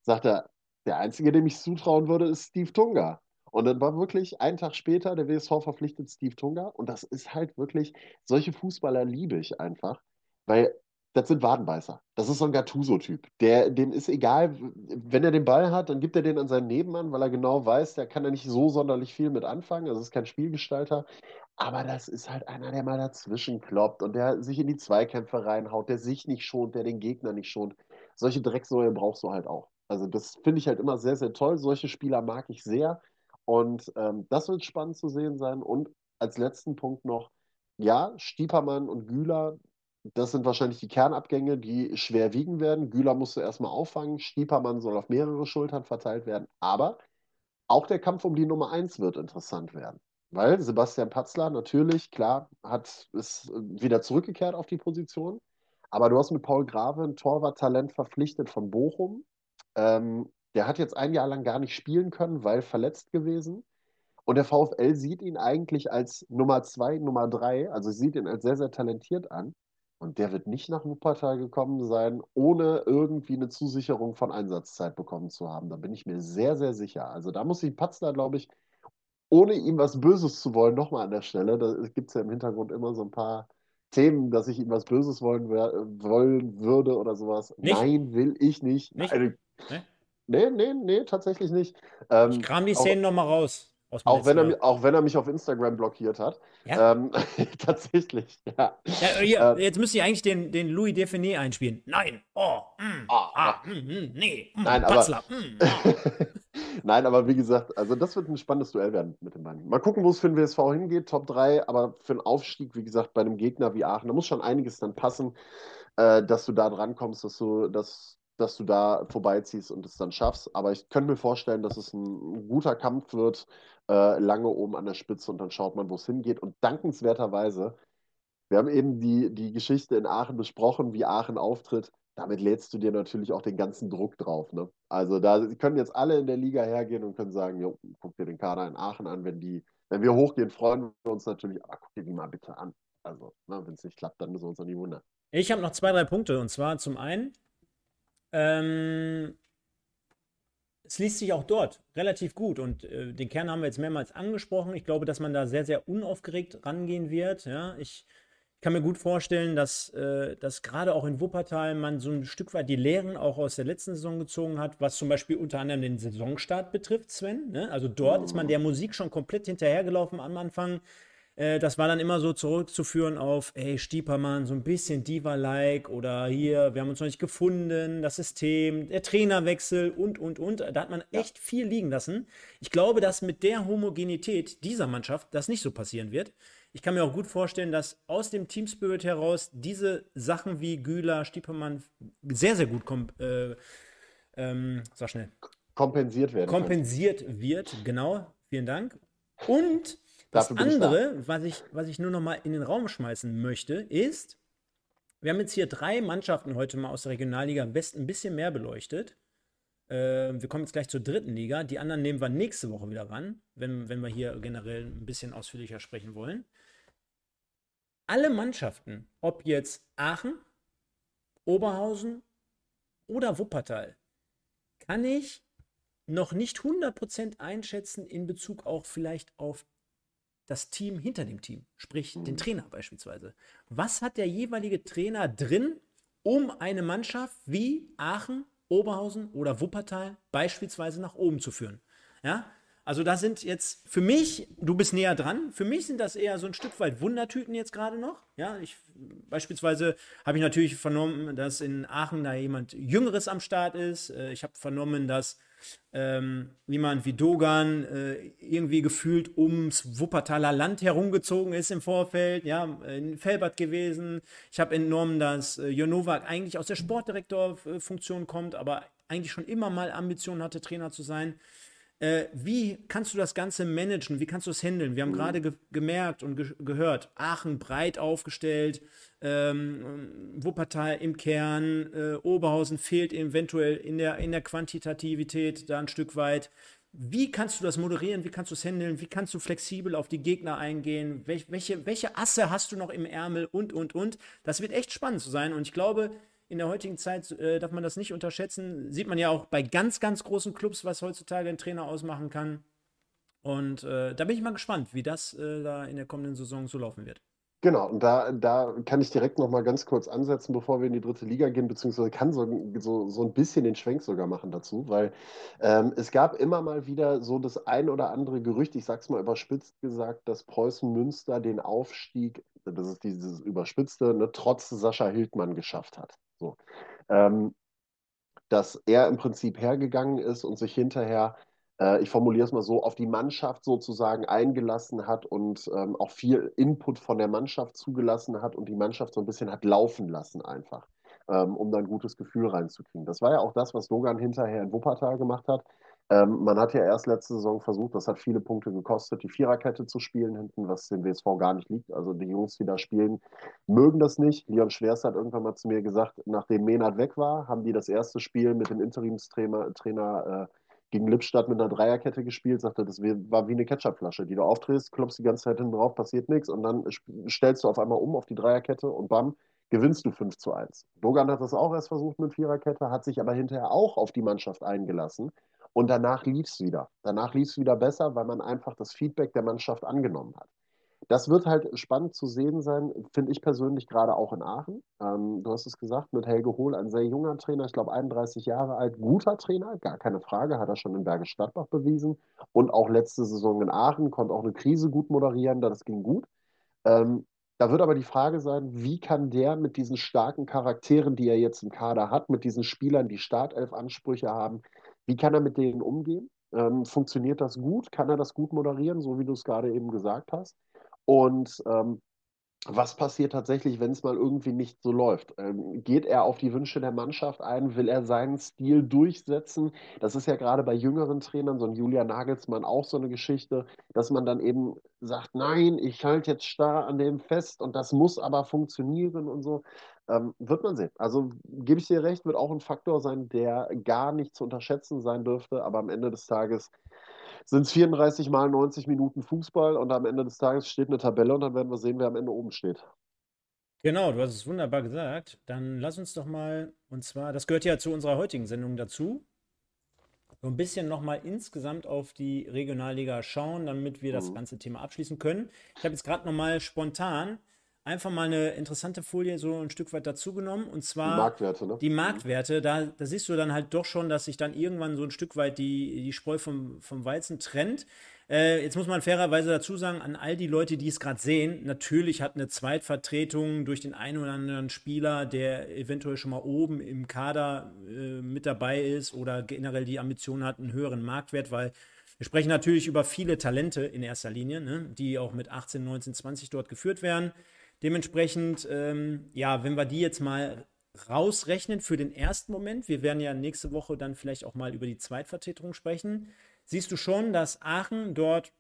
Sagt er, der Einzige, dem ich zutrauen würde, ist Steve Tunga. Und dann war wirklich einen Tag später der WSV verpflichtet Steve Tunga. Und das ist halt wirklich, solche Fußballer liebe ich einfach, weil das sind Wadenbeißer. Das ist so ein Gattuso-Typ. dem ist egal, wenn er den Ball hat, dann gibt er den an seinen Nebenmann, weil er genau weiß, der kann ja nicht so sonderlich viel mit anfangen. Also ist kein Spielgestalter. Aber das ist halt einer, der mal dazwischen kloppt und der sich in die Zweikämpfe reinhaut, der sich nicht schont, der den Gegner nicht schont. Solche Drecksäule brauchst du halt auch. Also das finde ich halt immer sehr, sehr toll. Solche Spieler mag ich sehr. Und ähm, das wird spannend zu sehen sein. Und als letzten Punkt noch, ja, Stiepermann und Güler Das sind wahrscheinlich die Kernabgänge, die schwer wiegen werden. Güler musst du erstmal auffangen. Stiepermann soll auf mehrere Schultern verteilt werden. Aber auch der Kampf um die Nummer 1 wird interessant werden. Weil Sebastian Patzler natürlich, klar, hat, ist wieder zurückgekehrt auf die Position. Aber du hast mit Paul Grave ein Torwarttalent verpflichtet von Bochum. Ähm, der hat jetzt ein Jahr lang gar nicht spielen können, weil verletzt gewesen. Und der VfL sieht ihn eigentlich als Nummer 2, Nummer 3, also sieht ihn als sehr, sehr talentiert an. Und der wird nicht nach Wuppertal gekommen sein, ohne irgendwie eine Zusicherung von Einsatzzeit bekommen zu haben. Da bin ich mir sehr, sehr sicher. Also da muss sich Patzler, glaube ich, ohne ihm was Böses zu wollen, nochmal an der Stelle, da gibt es ja im Hintergrund immer so ein paar Themen, dass ich ihm was Böses wollen, wollen würde oder sowas. Nicht? Nein, will ich nicht. nicht? Also, nee? nee, nee, nee, tatsächlich nicht. Ähm, ich kram die Szenen nochmal raus. Auch wenn, er, auch wenn er mich auf Instagram blockiert hat. Ja? Ähm, tatsächlich, ja. ja hier, äh, jetzt müsste ich eigentlich den, den Louis Define einspielen. Nein, oh, mm, oh ah, mm, mm, nee, mm, Nein, aber, mm, oh. Nein, aber wie gesagt, also das wird ein spannendes Duell werden mit den beiden. Mal gucken, wo es für den WSV hingeht, Top 3, aber für einen Aufstieg, wie gesagt, bei einem Gegner wie Aachen, da muss schon einiges dann passen, äh, dass du da dran kommst, dass du, dass, dass du da vorbeiziehst und es dann schaffst. Aber ich könnte mir vorstellen, dass es ein guter Kampf wird, äh, lange oben an der Spitze und dann schaut man, wo es hingeht. Und dankenswerterweise, wir haben eben die, die Geschichte in Aachen besprochen, wie Aachen auftritt. Damit lädst du dir natürlich auch den ganzen Druck drauf. Ne? Also da können jetzt alle in der Liga hergehen und können sagen, jo, guck dir den Kader in Aachen an. Wenn, die, wenn wir hochgehen, freuen wir uns natürlich, aber guck dir die mal bitte an. Also, ne, wenn es nicht klappt, dann müssen wir uns auch nie wundern. Ich habe noch zwei, drei Punkte. Und zwar zum einen, ähm, es liest sich auch dort relativ gut und äh, den Kern haben wir jetzt mehrmals angesprochen. Ich glaube, dass man da sehr, sehr unaufgeregt rangehen wird. Ja, ich kann mir gut vorstellen, dass, äh, dass gerade auch in Wuppertal man so ein Stück weit die Lehren auch aus der letzten Saison gezogen hat, was zum Beispiel unter anderem den Saisonstart betrifft, Sven. Ne? Also dort ist man der Musik schon komplett hinterhergelaufen am Anfang. Äh, das war dann immer so zurückzuführen auf, ey, Stiepermann, so ein bisschen Diva-like oder hier, wir haben uns noch nicht gefunden, das System, der Trainerwechsel und, und, und. Da hat man echt viel liegen lassen. Ich glaube, dass mit der Homogenität dieser Mannschaft das nicht so passieren wird. Ich kann mir auch gut vorstellen, dass aus dem Teamspirit heraus diese Sachen wie Güler, Stiepermann sehr, sehr gut kommt. Äh, ähm, sag schnell. Kompensiert werden. Kompensiert kann. wird, genau. Vielen Dank. Und das andere, ich was, ich, was ich nur noch mal in den Raum schmeißen möchte, ist, wir haben jetzt hier drei Mannschaften heute mal aus der Regionalliga West ein bisschen mehr beleuchtet. Äh, wir kommen jetzt gleich zur dritten Liga. Die anderen nehmen wir nächste Woche wieder ran, wenn, wenn wir hier generell ein bisschen ausführlicher sprechen wollen. Alle Mannschaften, ob jetzt Aachen, Oberhausen oder Wuppertal, kann ich noch nicht 100% einschätzen in Bezug auch vielleicht auf das Team hinter dem Team, sprich den mhm. Trainer beispielsweise. Was hat der jeweilige Trainer drin, um eine Mannschaft wie Aachen, Oberhausen oder Wuppertal beispielsweise nach oben zu führen? Ja, also da sind jetzt für mich, du bist näher dran, für mich sind das eher so ein Stück weit Wundertüten jetzt gerade noch. Ja, ich beispielsweise habe ich natürlich vernommen, dass in Aachen da jemand Jüngeres am Start ist. Äh, ich habe vernommen, dass ähm, jemand wie Dogan äh, irgendwie gefühlt ums Wuppertaler Land herumgezogen ist im Vorfeld, ja, in Felbert gewesen. Ich habe entnommen, dass äh, Jonowak eigentlich aus der Sportdirektorfunktion kommt, aber eigentlich schon immer mal Ambitionen hatte, Trainer zu sein. Äh, wie kannst du das Ganze managen? Wie kannst du es handeln? Wir haben mhm. gerade ge gemerkt und ge gehört, Aachen breit aufgestellt, ähm, Wuppertal im Kern, äh, Oberhausen fehlt eventuell in der, in der Quantitativität da ein Stück weit. Wie kannst du das moderieren? Wie kannst du es handeln? Wie kannst du flexibel auf die Gegner eingehen? Wel welche, welche Asse hast du noch im Ärmel? Und, und, und. Das wird echt spannend zu sein. Und ich glaube, in der heutigen Zeit äh, darf man das nicht unterschätzen. Sieht man ja auch bei ganz, ganz großen Clubs, was heutzutage ein Trainer ausmachen kann. Und äh, da bin ich mal gespannt, wie das äh, da in der kommenden Saison so laufen wird. Genau, und da, da kann ich direkt noch mal ganz kurz ansetzen, bevor wir in die dritte Liga gehen, beziehungsweise kann so, so, so ein bisschen den Schwenk sogar machen dazu, weil ähm, es gab immer mal wieder so das ein oder andere Gerücht, ich sag's mal überspitzt gesagt, dass Preußen Münster den Aufstieg, das ist dieses überspitzte, ne, trotz Sascha Hildmann geschafft hat. So. Ähm, dass er im Prinzip hergegangen ist und sich hinterher ich formuliere es mal so, auf die Mannschaft sozusagen eingelassen hat und ähm, auch viel Input von der Mannschaft zugelassen hat und die Mannschaft so ein bisschen hat laufen lassen einfach, ähm, um da ein gutes Gefühl reinzukriegen. Das war ja auch das, was Dogan hinterher in Wuppertal gemacht hat. Ähm, man hat ja erst letzte Saison versucht, das hat viele Punkte gekostet, die Viererkette zu spielen hinten, was dem WSV gar nicht liegt. Also die Jungs, die da spielen, mögen das nicht. Leon Schwerst hat irgendwann mal zu mir gesagt, nachdem Menard weg war, haben die das erste Spiel mit dem Interimstrainer Trainer, äh, gegen Lippstadt mit einer Dreierkette gespielt, sagte, das war wie eine Ketchupflasche, die du aufdrehst, klopfst die ganze Zeit hinten drauf, passiert nichts und dann stellst du auf einmal um auf die Dreierkette und bam, gewinnst du 5 zu 1. Dogan hat das auch erst versucht mit Viererkette, hat sich aber hinterher auch auf die Mannschaft eingelassen und danach lief es wieder. Danach lief es wieder besser, weil man einfach das Feedback der Mannschaft angenommen hat. Das wird halt spannend zu sehen sein, finde ich persönlich gerade auch in Aachen. Ähm, du hast es gesagt, mit Helge Hohl, ein sehr junger Trainer, ich glaube 31 Jahre alt, guter Trainer, gar keine Frage, hat er schon in Bergisch Stadtbach bewiesen. Und auch letzte Saison in Aachen, konnte auch eine Krise gut moderieren, das ging gut. Ähm, da wird aber die Frage sein, wie kann der mit diesen starken Charakteren, die er jetzt im Kader hat, mit diesen Spielern, die Startelf-Ansprüche haben, wie kann er mit denen umgehen? Ähm, funktioniert das gut? Kann er das gut moderieren, so wie du es gerade eben gesagt hast? Und ähm, was passiert tatsächlich, wenn es mal irgendwie nicht so läuft? Ähm, geht er auf die Wünsche der Mannschaft ein? Will er seinen Stil durchsetzen? Das ist ja gerade bei jüngeren Trainern, so ein Julian Nagelsmann, auch so eine Geschichte, dass man dann eben sagt, nein, ich halte jetzt starr an dem fest und das muss aber funktionieren und so. Ähm, wird man sehen. Also gebe ich dir recht, wird auch ein Faktor sein, der gar nicht zu unterschätzen sein dürfte, aber am Ende des Tages sind es 34 mal 90 Minuten Fußball und am Ende des Tages steht eine Tabelle und dann werden wir sehen, wer am Ende oben steht. Genau, du hast es wunderbar gesagt. Dann lass uns doch mal, und zwar, das gehört ja zu unserer heutigen Sendung dazu, so ein bisschen nochmal insgesamt auf die Regionalliga schauen, damit wir das mhm. ganze Thema abschließen können. Ich habe jetzt gerade nochmal spontan einfach mal eine interessante Folie so ein Stück weit dazugenommen. Und zwar die Marktwerte. Ne? Die Marktwerte. Da, da siehst du dann halt doch schon, dass sich dann irgendwann so ein Stück weit die, die Spreu vom, vom Weizen trennt. Äh, jetzt muss man fairerweise dazu sagen, an all die Leute, die es gerade sehen, natürlich hat eine Zweitvertretung durch den einen oder anderen Spieler, der eventuell schon mal oben im Kader äh, mit dabei ist oder generell die Ambition hat, einen höheren Marktwert, weil wir sprechen natürlich über viele Talente in erster Linie, ne, die auch mit 18, 19, 20 dort geführt werden. Dementsprechend, ähm, ja, wenn wir die jetzt mal rausrechnen für den ersten Moment, wir werden ja nächste Woche dann vielleicht auch mal über die Zweitvertretung sprechen, siehst du schon, dass Aachen dort,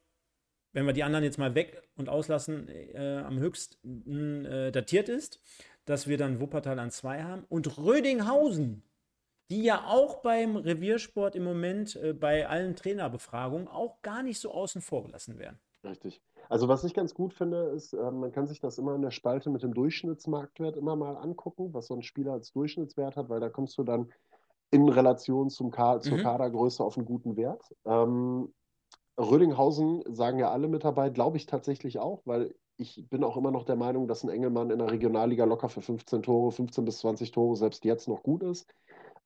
wenn wir die anderen jetzt mal weg und auslassen, äh, am höchsten äh, datiert ist, dass wir dann Wuppertal an zwei haben und Rödinghausen, die ja auch beim Reviersport im Moment äh, bei allen Trainerbefragungen auch gar nicht so außen vor gelassen werden. Richtig. Also was ich ganz gut finde, ist, äh, man kann sich das immer in der Spalte mit dem Durchschnittsmarktwert immer mal angucken, was so ein Spieler als Durchschnittswert hat, weil da kommst du dann in Relation zum Ka zur mhm. Kadergröße auf einen guten Wert. Ähm, Rödinghausen sagen ja alle mit dabei, glaube ich tatsächlich auch, weil ich bin auch immer noch der Meinung, dass ein Engelmann in der Regionalliga locker für 15 Tore, 15 bis 20 Tore selbst jetzt noch gut ist.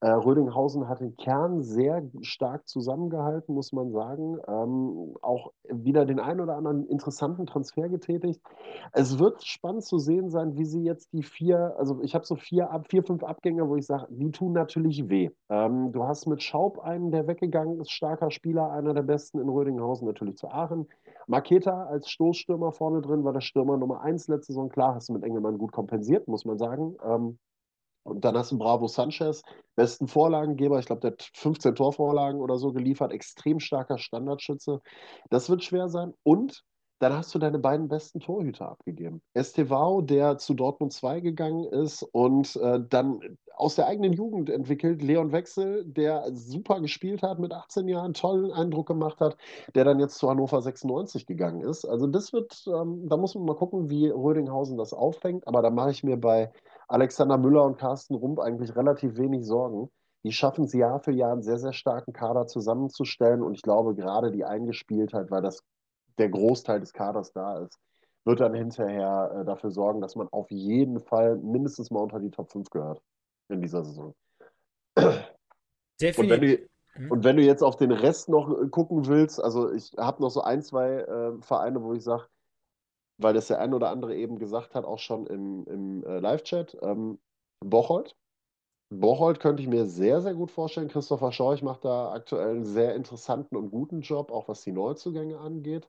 Äh, Rödinghausen hat den Kern sehr stark zusammengehalten, muss man sagen. Ähm, auch wieder den einen oder anderen interessanten Transfer getätigt. Es wird spannend zu sehen sein, wie sie jetzt die vier, also ich habe so vier, vier, fünf Abgänge, wo ich sage, die tun natürlich weh. Ähm, du hast mit Schaub einen, der weggegangen ist, starker Spieler, einer der besten in Rödinghausen, natürlich zu Aachen. Maketa als Stoßstürmer vorne drin war der Stürmer Nummer eins letzte Saison. Klar, hast du mit Engelmann gut kompensiert, muss man sagen. Ähm, und dann hast du Bravo Sanchez, besten Vorlagengeber. Ich glaube, der hat 15 Torvorlagen oder so geliefert. Extrem starker Standardschütze. Das wird schwer sein. Und dann hast du deine beiden besten Torhüter abgegeben. Estevao, der zu Dortmund 2 gegangen ist und äh, dann aus der eigenen Jugend entwickelt. Leon Wechsel, der super gespielt hat mit 18 Jahren, tollen Eindruck gemacht hat, der dann jetzt zu Hannover 96 gegangen ist. Also das wird, ähm, da muss man mal gucken, wie Rödinghausen das auffängt. Aber da mache ich mir bei Alexander Müller und Carsten Rump eigentlich relativ wenig Sorgen. Die schaffen es Jahr für Jahr einen sehr, sehr starken Kader zusammenzustellen. Und ich glaube, gerade die Eingespieltheit, weil das der Großteil des Kaders da ist, wird dann hinterher äh, dafür sorgen, dass man auf jeden Fall mindestens mal unter die Top 5 gehört in dieser Saison. Definitiv. Und wenn, du, mhm. und wenn du jetzt auf den Rest noch äh, gucken willst, also ich habe noch so ein, zwei äh, Vereine, wo ich sage, weil das der ein oder andere eben gesagt hat, auch schon im, im äh, Live-Chat, ähm, Bocholt Bocholt könnte ich mir sehr, sehr gut vorstellen. Christopher Schorch macht da aktuell einen sehr interessanten und guten Job, auch was die Neuzugänge angeht.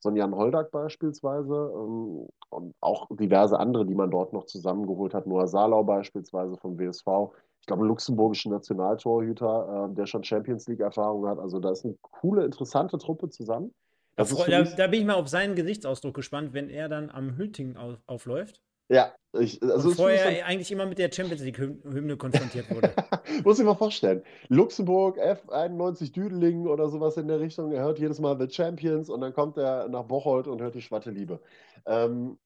So ein Jan Holdak beispielsweise ähm, und auch diverse andere, die man dort noch zusammengeholt hat. Noah Salau beispielsweise vom WSV. Ich glaube, einen luxemburgischen Nationaltorhüter, äh, der schon Champions League-Erfahrung hat. Also da ist eine coole, interessante Truppe zusammen. Da, da, bin ich mal auf seinen Gesichtsausdruck gespannt, wenn er dann am Hülting auf, aufläuft. Ja, ich, also vorher schon... eigentlich immer mit der Champions League-Hymne konfrontiert wurde. Muss ich mal vorstellen. Luxemburg, F91 Düdeling oder sowas in der Richtung. Er hört jedes Mal The Champions und dann kommt er nach Bocholt und hört die Schwatte Liebe. Ähm,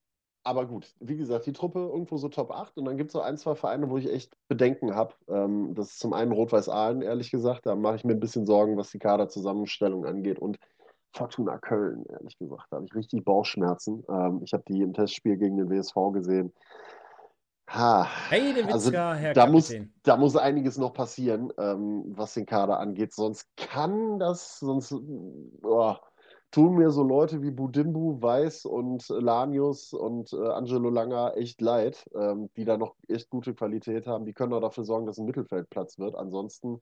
aber gut, wie gesagt, die Truppe irgendwo so Top 8 und dann gibt es so ein, zwei Vereine, wo ich echt Bedenken habe. Ähm, das ist zum einen Rot-Weiß Aalen, ehrlich gesagt. Da mache ich mir ein bisschen Sorgen, was die Kaderzusammenstellung angeht. Und Fortuna Köln, ehrlich gesagt. Da habe ich richtig Bauchschmerzen. Ähm, ich habe die im Testspiel gegen den WSV gesehen. Ha, hey, also Herr da muss, da muss einiges noch passieren, ähm, was den Kader angeht. Sonst kann das, sonst oh, tun mir so Leute wie Budimbu, Weiß und Lanius und äh, Angelo Langer echt leid, ähm, die da noch echt gute Qualität haben. Die können auch dafür sorgen, dass ein Mittelfeldplatz wird. Ansonsten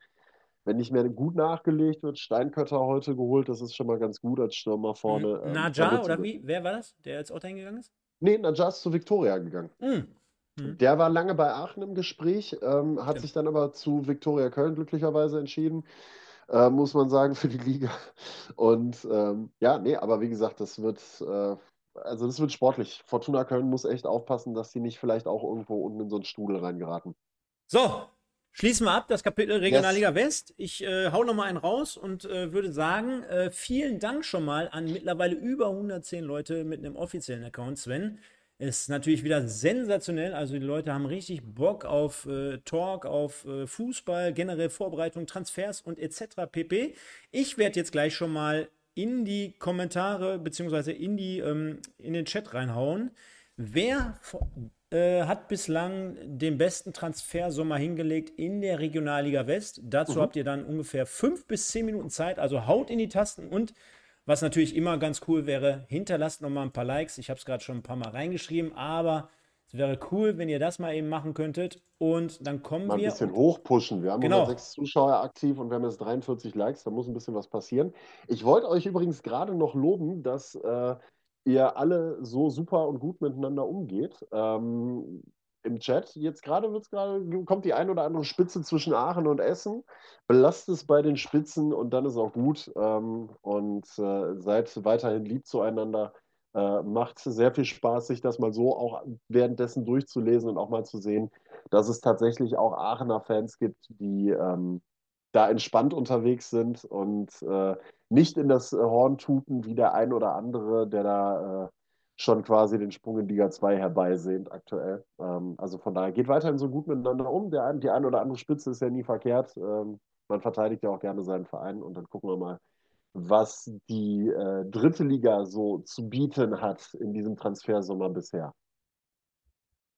wenn nicht mehr gut nachgelegt wird, Steinkötter heute geholt, das ist schon mal ganz gut als Stürmer vorne. Ähm, Najar oder wie? Wer war das, der jetzt auch dahin gegangen ist? Nee, Najar ist zu Viktoria gegangen. Mhm. Mhm. Der war lange bei Aachen im Gespräch, ähm, hat Stimmt. sich dann aber zu Viktoria Köln glücklicherweise entschieden, äh, muss man sagen, für die Liga. Und ähm, ja, nee, aber wie gesagt, das wird, äh, also das wird sportlich. Fortuna Köln muss echt aufpassen, dass sie nicht vielleicht auch irgendwo unten in so einen Strudel reingeraten. So, Schließen wir ab das Kapitel Regionalliga yes. West. Ich äh, hau noch mal einen raus und äh, würde sagen, äh, vielen Dank schon mal an mittlerweile über 110 Leute mit einem offiziellen Account, Sven. Ist natürlich wieder sensationell. Also die Leute haben richtig Bock auf äh, Talk, auf äh, Fußball, generell Vorbereitung, Transfers und etc. pp. Ich werde jetzt gleich schon mal in die Kommentare beziehungsweise in ähm, in den Chat reinhauen. Wer äh, hat bislang den besten Transfersommer hingelegt in der Regionalliga West. Dazu mhm. habt ihr dann ungefähr fünf bis zehn Minuten Zeit. Also haut in die Tasten und was natürlich immer ganz cool wäre, hinterlasst noch mal ein paar Likes. Ich habe es gerade schon ein paar Mal reingeschrieben, aber es wäre cool, wenn ihr das mal eben machen könntet. Und dann kommen mal wir. Ein bisschen hochpushen. Wir haben genau. 106 Zuschauer aktiv und wir haben jetzt 43 Likes. Da muss ein bisschen was passieren. Ich wollte euch übrigens gerade noch loben, dass. Äh, ihr alle so super und gut miteinander umgeht. Ähm, Im Chat, jetzt gerade wird's gerade, kommt die ein oder andere Spitze zwischen Aachen und Essen. Belasst es bei den Spitzen und dann ist auch gut. Ähm, und äh, seid weiterhin lieb zueinander. Äh, macht sehr viel Spaß, sich das mal so auch währenddessen durchzulesen und auch mal zu sehen, dass es tatsächlich auch Aachener Fans gibt, die ähm, da entspannt unterwegs sind und äh, nicht in das Horn tuten wie der ein oder andere, der da äh, schon quasi den Sprung in Liga 2 herbeisehnt aktuell. Ähm, also von daher geht weiterhin so gut miteinander um. Der, die ein oder andere Spitze ist ja nie verkehrt. Ähm, man verteidigt ja auch gerne seinen Verein und dann gucken wir mal, was die äh, dritte Liga so zu bieten hat in diesem Transfersommer bisher.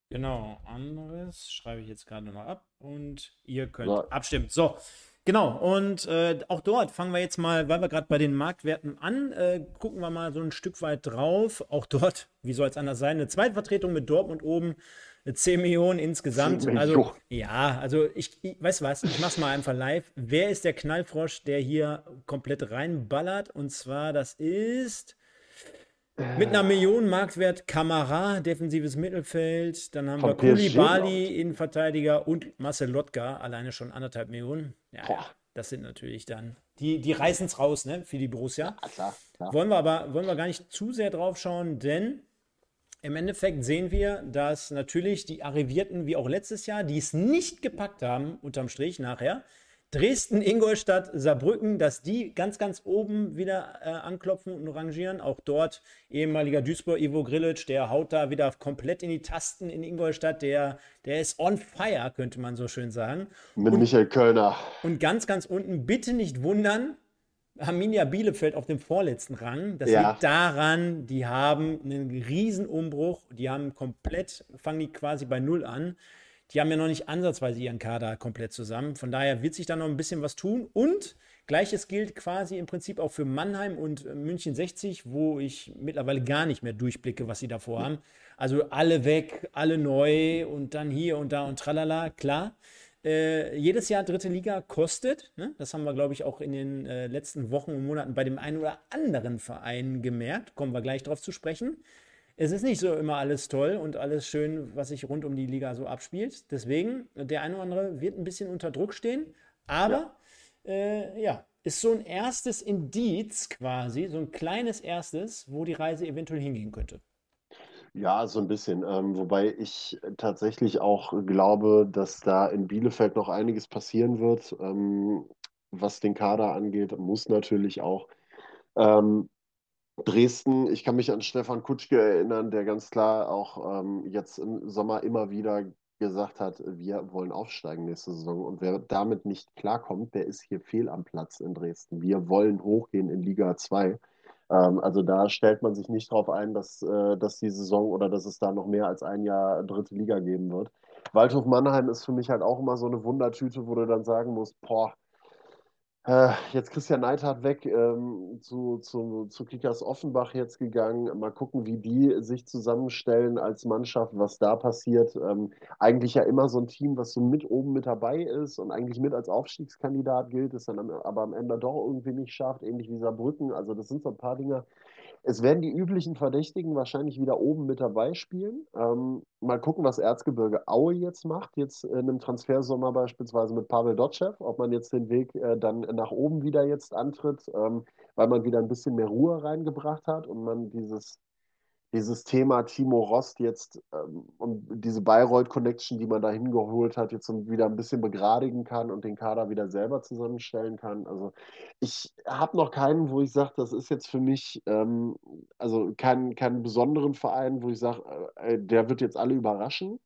Genau, anderes schreibe ich jetzt gerade noch ab und ihr könnt so. abstimmen. So, Genau, und äh, auch dort fangen wir jetzt mal, weil wir gerade bei den Marktwerten an, äh, gucken wir mal so ein Stück weit drauf. Auch dort, wie soll es anders sein, eine Zweitvertretung mit Dortmund oben, 10 Millionen insgesamt. 10 Millionen. Also, ja, also ich, ich weiß was, ich mach's mal einfach live. Wer ist der Knallfrosch, der hier komplett reinballert? Und zwar, das ist mit einer Million Marktwert Kamara, defensives Mittelfeld. Dann haben Von wir Koulibaly, Innenverteidiger und Marcel Lotka, alleine schon anderthalb Millionen. Ja, Boah. das sind natürlich dann, die, die reißen es raus, ne, für die Borussia. Ja, klar, klar. Wollen wir aber, wollen wir gar nicht zu sehr drauf schauen, denn im Endeffekt sehen wir, dass natürlich die Arrivierten, wie auch letztes Jahr, die es nicht gepackt haben, unterm Strich nachher, Dresden, Ingolstadt, Saarbrücken, dass die ganz, ganz oben wieder äh, anklopfen und rangieren. Auch dort ehemaliger Duisburg, Ivo Grilic, der haut da wieder komplett in die Tasten in Ingolstadt. Der, der ist on fire, könnte man so schön sagen. Mit und, Michael Kölner. Und ganz, ganz unten, bitte nicht wundern, Arminia Bielefeld auf dem vorletzten Rang. Das ja. liegt daran, die haben einen Riesenumbruch. Die haben komplett, fangen die quasi bei Null an die haben ja noch nicht ansatzweise ihren Kader komplett zusammen. Von daher wird sich da noch ein bisschen was tun. Und gleiches gilt quasi im Prinzip auch für Mannheim und München 60, wo ich mittlerweile gar nicht mehr durchblicke, was sie davor haben. Also alle weg, alle neu und dann hier und da und tralala, klar. äh, jedes Jahr dritte Liga kostet. Ne? Das haben wir, glaube ich, auch in den äh, letzten Wochen und Monaten bei dem einen oder anderen Verein gemerkt. Kommen wir gleich drauf zu sprechen. Es ist nicht so immer alles toll und alles schön, was sich rund um die Liga so abspielt. Deswegen, der eine oder andere wird ein bisschen unter Druck stehen. Aber ja, äh, ja ist so ein erstes Indiz quasi, so ein kleines erstes, wo die Reise eventuell hingehen könnte. Ja, so ein bisschen. Ähm, wobei ich tatsächlich auch glaube, dass da in Bielefeld noch einiges passieren wird, ähm, was den Kader angeht. Muss natürlich auch. Ähm, Dresden, ich kann mich an Stefan Kutschke erinnern, der ganz klar auch ähm, jetzt im Sommer immer wieder gesagt hat, wir wollen aufsteigen nächste Saison. Und wer damit nicht klarkommt, der ist hier fehl am Platz in Dresden. Wir wollen hochgehen in Liga 2. Ähm, also da stellt man sich nicht darauf ein, dass, äh, dass die Saison oder dass es da noch mehr als ein Jahr dritte Liga geben wird. Waldhof Mannheim ist für mich halt auch immer so eine Wundertüte, wo du dann sagen musst, boah, äh, jetzt Christian Neidhardt weg, ähm, zu, zu, zu Kickers Offenbach jetzt gegangen. Mal gucken, wie die sich zusammenstellen als Mannschaft, was da passiert. Ähm, eigentlich ja immer so ein Team, was so mit oben mit dabei ist und eigentlich mit als Aufstiegskandidat gilt, es dann aber am Ende doch irgendwie nicht schafft, ähnlich wie Saarbrücken. Also das sind so ein paar Dinge, es werden die üblichen Verdächtigen wahrscheinlich wieder oben mit dabei spielen. Ähm, mal gucken, was Erzgebirge Aue jetzt macht, jetzt in einem Transfersommer beispielsweise mit Pavel Dotschew, ob man jetzt den Weg äh, dann nach oben wieder jetzt antritt, ähm, weil man wieder ein bisschen mehr Ruhe reingebracht hat und man dieses dieses Thema Timo Rost jetzt ähm, und diese Bayreuth-Connection, die man da hingeholt hat, jetzt wieder ein bisschen begradigen kann und den Kader wieder selber zusammenstellen kann. Also ich habe noch keinen, wo ich sage, das ist jetzt für mich, ähm, also keinen, keinen besonderen Verein, wo ich sage, äh, der wird jetzt alle überraschen.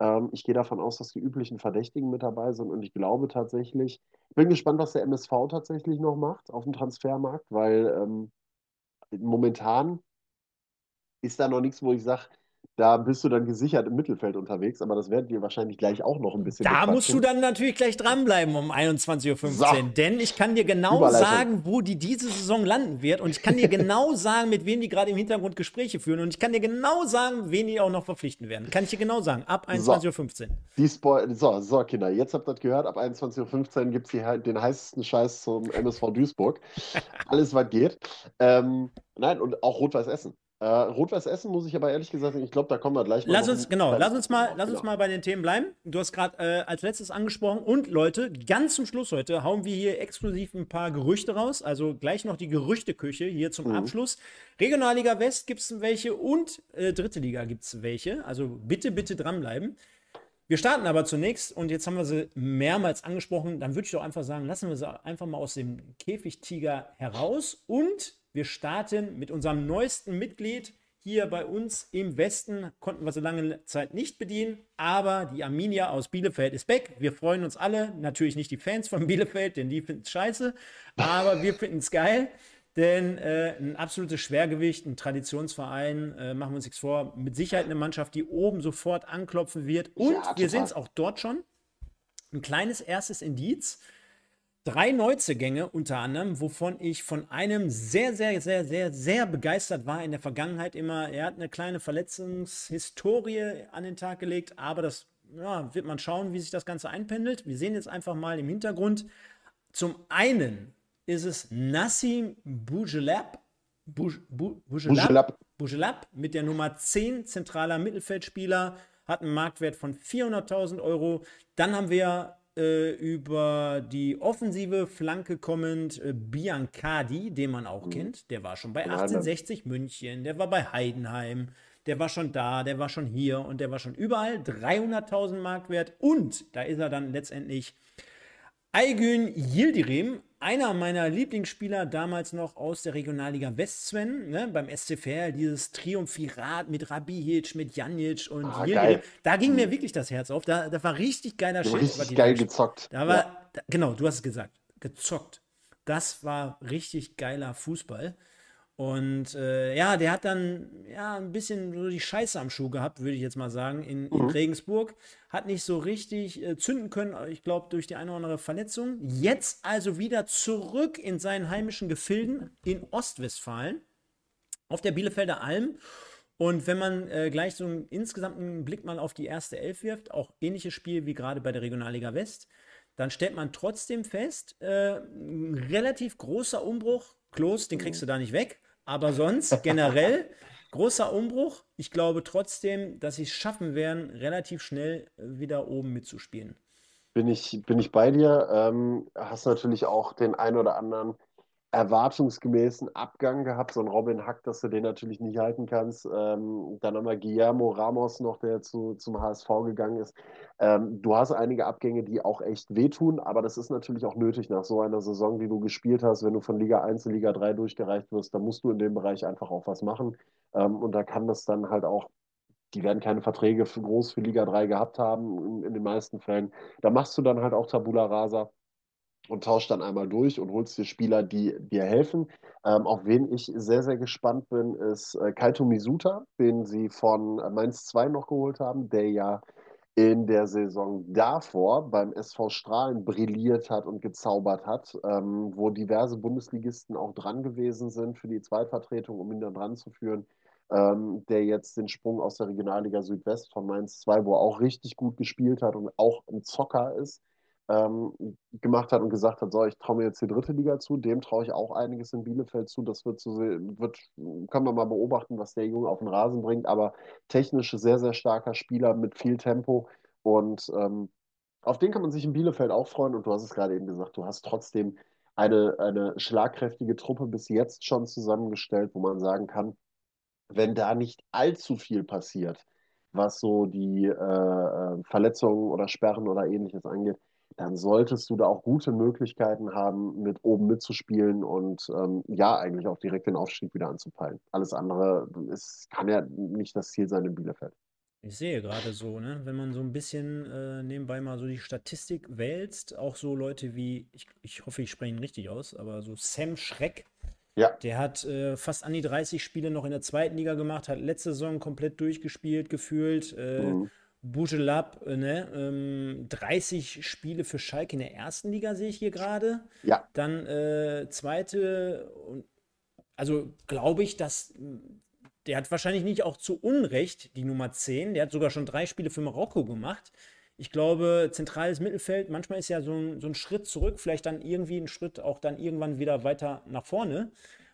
Ähm, ich gehe davon aus, dass die üblichen Verdächtigen mit dabei sind und ich glaube tatsächlich, ich bin gespannt, was der MSV tatsächlich noch macht auf dem Transfermarkt, weil ähm, momentan ist da noch nichts, wo ich sage, da bist du dann gesichert im Mittelfeld unterwegs, aber das werden wir wahrscheinlich gleich auch noch ein bisschen. Da musst du dann natürlich gleich dranbleiben um 21.15 Uhr. So. Denn ich kann dir genau sagen, wo die diese Saison landen wird. Und ich kann dir genau sagen, mit wem die gerade im Hintergrund Gespräche führen. Und ich kann dir genau sagen, wen die auch noch verpflichten werden. Kann ich dir genau sagen. Ab 21.15 Uhr. So. so, Kinder, jetzt habt ihr das gehört. Ab 21.15 Uhr gibt es den heißesten Scheiß zum MSV Duisburg. Alles, was geht. Ähm, nein, und auch Rot-Weiß Essen. Äh, Rot-Weiß Essen muss ich aber ehrlich gesagt sagen, ich glaube, da kommen wir gleich mal. Lass uns, genau, lass uns mal, lass uns mal bei den Themen bleiben. Du hast gerade äh, als letztes angesprochen und Leute, ganz zum Schluss heute hauen wir hier exklusiv ein paar Gerüchte raus. Also gleich noch die Gerüchteküche hier zum mhm. Abschluss. Regionalliga West gibt es welche und äh, Dritte Liga gibt es welche. Also bitte, bitte dranbleiben. Wir starten aber zunächst, und jetzt haben wir sie mehrmals angesprochen, dann würde ich doch einfach sagen, lassen wir sie einfach mal aus dem Käfigtiger heraus und wir starten mit unserem neuesten Mitglied. Hier bei uns im Westen konnten wir so lange Zeit nicht bedienen, aber die Arminia aus Bielefeld ist weg. Wir freuen uns alle, natürlich nicht die Fans von Bielefeld, denn die finden es scheiße, aber wir finden es geil. Denn äh, ein absolutes Schwergewicht, ein Traditionsverein, äh, machen wir uns nichts vor, mit Sicherheit eine Mannschaft, die oben sofort anklopfen wird. Und ja, wir sehen es auch dort schon. Ein kleines erstes Indiz drei Neuzugänge unter anderem, wovon ich von einem sehr, sehr, sehr, sehr, sehr begeistert war in der Vergangenheit immer. Er hat eine kleine Verletzungshistorie an den Tag gelegt, aber das ja, wird man schauen, wie sich das Ganze einpendelt. Wir sehen jetzt einfach mal im Hintergrund. Zum einen ist es Nassim Bougelab, Bougelab, Bougelab mit der Nummer 10 zentraler Mittelfeldspieler, hat einen Marktwert von 400.000 Euro. Dann haben wir äh, über die offensive Flanke kommend äh, Biancardi, den man auch mhm. kennt. Der war schon bei 1860 München, der war bei Heidenheim, der war schon da, der war schon hier und der war schon überall. 300.000 Marktwert und da ist er dann letztendlich Aygün Yildirim, einer meiner Lieblingsspieler damals noch aus der Regionalliga West, Sven, ne, beim SCFR, dieses Triumphirat mit Rabihic, mit Janic und ah, Yildirim. Da ging mir wirklich das Herz auf. Da, da war richtig geiler Shit. Richtig geil gezockt. Da war, ja. da, genau, du hast es gesagt, gezockt. Das war richtig geiler Fußball. Und äh, ja, der hat dann ja ein bisschen so die Scheiße am Schuh gehabt, würde ich jetzt mal sagen, in, in mhm. Regensburg. Hat nicht so richtig äh, zünden können, ich glaube, durch die eine oder andere Verletzung. Jetzt also wieder zurück in seinen heimischen Gefilden in Ostwestfalen auf der Bielefelder Alm Und wenn man äh, gleich so einen insgesamten Blick mal auf die erste Elf wirft, auch ähnliches Spiel wie gerade bei der Regionalliga West, dann stellt man trotzdem fest, äh, ein relativ großer Umbruch. Klos, den kriegst du da nicht weg. Aber sonst generell großer Umbruch. Ich glaube trotzdem, dass sie es schaffen werden, relativ schnell wieder oben mitzuspielen. Bin ich, bin ich bei dir. Ähm, hast natürlich auch den ein oder anderen erwartungsgemäßen Abgang gehabt. So ein Robin Hack, dass du den natürlich nicht halten kannst. Ähm, dann haben wir Guillermo Ramos noch, der zu, zum HSV gegangen ist. Ähm, du hast einige Abgänge, die auch echt wehtun, aber das ist natürlich auch nötig nach so einer Saison, die du gespielt hast. Wenn du von Liga 1 in Liga 3 durchgereicht wirst, dann musst du in dem Bereich einfach auch was machen. Ähm, und da kann das dann halt auch die werden keine Verträge für groß für Liga 3 gehabt haben, in, in den meisten Fällen. Da machst du dann halt auch Tabula Rasa und tauscht dann einmal durch und holst dir Spieler, die dir helfen. Ähm, auf wen ich sehr, sehr gespannt bin, ist äh, Kaito Misuta, den sie von Mainz 2 noch geholt haben, der ja in der Saison davor beim SV Strahlen brilliert hat und gezaubert hat, ähm, wo diverse Bundesligisten auch dran gewesen sind für die Zweitvertretung, um ihn dann dran zu führen. Ähm, der jetzt den Sprung aus der Regionalliga Südwest von Mainz 2, wo er auch richtig gut gespielt hat und auch ein Zocker ist, ähm, gemacht hat und gesagt hat, so, ich traue mir jetzt die dritte Liga zu, dem traue ich auch einiges in Bielefeld zu. Das wird zu wird, können wir mal beobachten, was der Junge auf den Rasen bringt, aber technisch sehr, sehr starker Spieler mit viel Tempo und ähm, auf den kann man sich in Bielefeld auch freuen und du hast es gerade eben gesagt, du hast trotzdem eine, eine schlagkräftige Truppe bis jetzt schon zusammengestellt, wo man sagen kann, wenn da nicht allzu viel passiert, was so die äh, äh Verletzungen oder Sperren oder ähnliches angeht, dann solltest du da auch gute Möglichkeiten haben, mit oben mitzuspielen und ähm, ja, eigentlich auch direkt den Aufstieg wieder anzupeilen. Alles andere ist, kann ja nicht das Ziel sein in Bielefeld. Ich sehe gerade so, ne, wenn man so ein bisschen äh, nebenbei mal so die Statistik wälzt, auch so Leute wie, ich, ich hoffe, ich spreche ihn richtig aus, aber so Sam Schreck, ja. der hat äh, fast an die 30 Spiele noch in der zweiten Liga gemacht, hat letzte Saison komplett durchgespielt, gefühlt. Äh, mhm. Bujelab, äh, ne? Ähm, 30 Spiele für Schalke in der ersten Liga sehe ich hier gerade. Ja. Dann äh, zweite, also glaube ich, dass der hat wahrscheinlich nicht auch zu Unrecht die Nummer 10. Der hat sogar schon drei Spiele für Marokko gemacht. Ich glaube, zentrales Mittelfeld, manchmal ist ja so ein, so ein Schritt zurück, vielleicht dann irgendwie ein Schritt auch dann irgendwann wieder weiter nach vorne.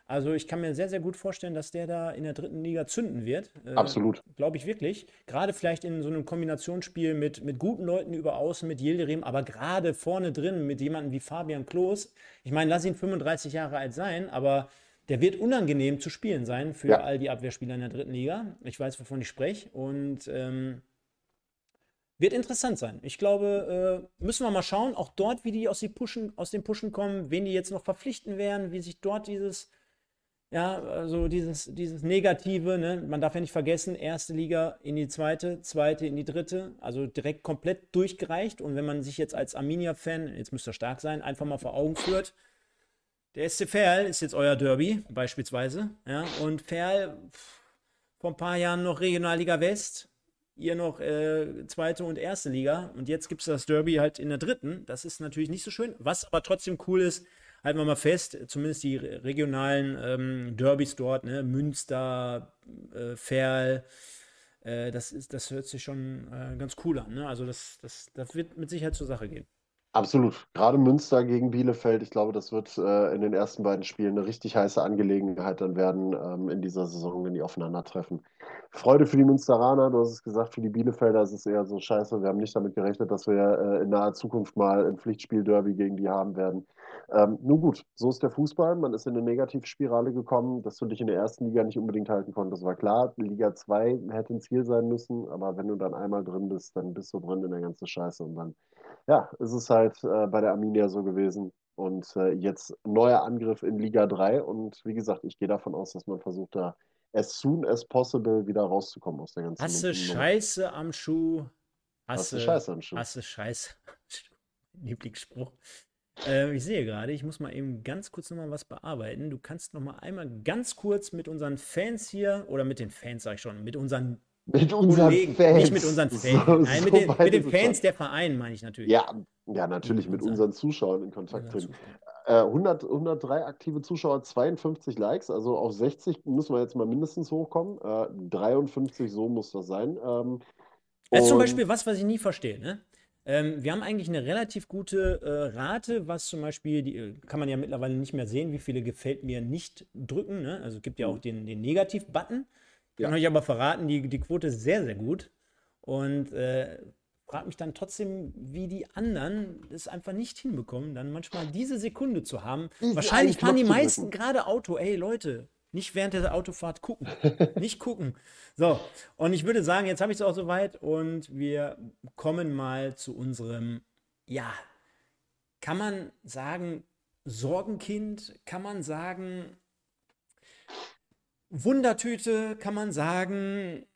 Also ich kann mir sehr, sehr gut vorstellen, dass der da in der dritten Liga zünden wird. Äh, Absolut. Glaube ich wirklich. Gerade vielleicht in so einem Kombinationsspiel mit, mit guten Leuten über außen, mit Yildirim, aber gerade vorne drin mit jemandem wie Fabian Klos. Ich meine, lass ihn 35 Jahre alt sein, aber der wird unangenehm zu spielen sein für ja. all die Abwehrspieler in der dritten Liga. Ich weiß, wovon ich spreche. Und ähm, wird interessant sein. Ich glaube, äh, müssen wir mal schauen, auch dort, wie die aus, die Pushen, aus den Pushen kommen, wen die jetzt noch verpflichten werden, wie sich dort dieses ja, also dieses, dieses Negative, ne? man darf ja nicht vergessen, erste Liga in die zweite, zweite in die dritte, also direkt komplett durchgereicht. Und wenn man sich jetzt als Arminia-Fan, jetzt müsste er stark sein, einfach mal vor Augen führt, der SC Verl ist jetzt euer Derby, beispielsweise. Ja? Und Verl vor ein paar Jahren noch Regionalliga West, ihr noch äh, zweite und erste Liga. Und jetzt gibt es das Derby halt in der dritten. Das ist natürlich nicht so schön. Was aber trotzdem cool ist, halten wir mal fest, zumindest die regionalen ähm, Derbys dort, ne? Münster, äh, Ferl, äh, das, ist, das hört sich schon äh, ganz cool an. Ne? Also das, das, das wird mit Sicherheit zur Sache gehen. Absolut. Gerade Münster gegen Bielefeld, ich glaube, das wird äh, in den ersten beiden Spielen eine richtig heiße Angelegenheit dann werden ähm, in dieser Saison, wenn die aufeinandertreffen. Freude für die Münsteraner, du hast es gesagt, für die Bielefelder ist es eher so scheiße. Wir haben nicht damit gerechnet, dass wir äh, in naher Zukunft mal ein Pflichtspiel-Derby gegen die haben werden. Ähm, nun gut, so ist der Fußball. Man ist in eine Negativspirale gekommen, dass du dich in der ersten Liga nicht unbedingt halten konntest. Das war klar, Liga 2 hätte ein Ziel sein müssen, aber wenn du dann einmal drin bist, dann bist du drin in der ganzen Scheiße und dann ja, es ist halt äh, bei der Arminia so gewesen. Und äh, jetzt neuer Angriff in Liga 3. Und wie gesagt, ich gehe davon aus, dass man versucht, da as soon as possible wieder rauszukommen aus der ganzen Hasse Scheiße am Schuh. Hasse, Hasse Scheiße am Schuh. Hasse Scheiße. Lieblingsspruch. Äh, ich sehe gerade, ich muss mal eben ganz kurz nochmal was bearbeiten. Du kannst nochmal einmal ganz kurz mit unseren Fans hier, oder mit den Fans, sag ich schon, mit unseren mit unseren Kollegen, Fans. Nicht mit unseren Fans. So, Nein, mit, den, mit den Fans der Verein meine ich natürlich. Ja, ja natürlich mit unseren Zuschauern in Kontakt treten. äh, 100, 103 aktive Zuschauer, 52 Likes, also auf 60 müssen wir jetzt mal mindestens hochkommen. Äh, 53, so muss das sein. Ähm, das ist zum Beispiel was, was ich nie verstehe. Ne? Ähm, wir haben eigentlich eine relativ gute äh, Rate, was zum Beispiel, die, äh, kann man ja mittlerweile nicht mehr sehen, wie viele gefällt mir nicht drücken. Ne? Also es gibt ja auch den, den Negativ-Button. Ich kann ja. euch aber verraten, die, die Quote ist sehr, sehr gut. Und äh, frage mich dann trotzdem, wie die anderen es einfach nicht hinbekommen, dann manchmal diese Sekunde zu haben. Wahrscheinlich fahren die meisten gerade Auto. Ey, Leute, nicht während der Autofahrt gucken. nicht gucken. So, und ich würde sagen, jetzt habe ich es auch soweit und wir kommen mal zu unserem, ja, kann man sagen, Sorgenkind? Kann man sagen, Wundertüte? Kann man sagen,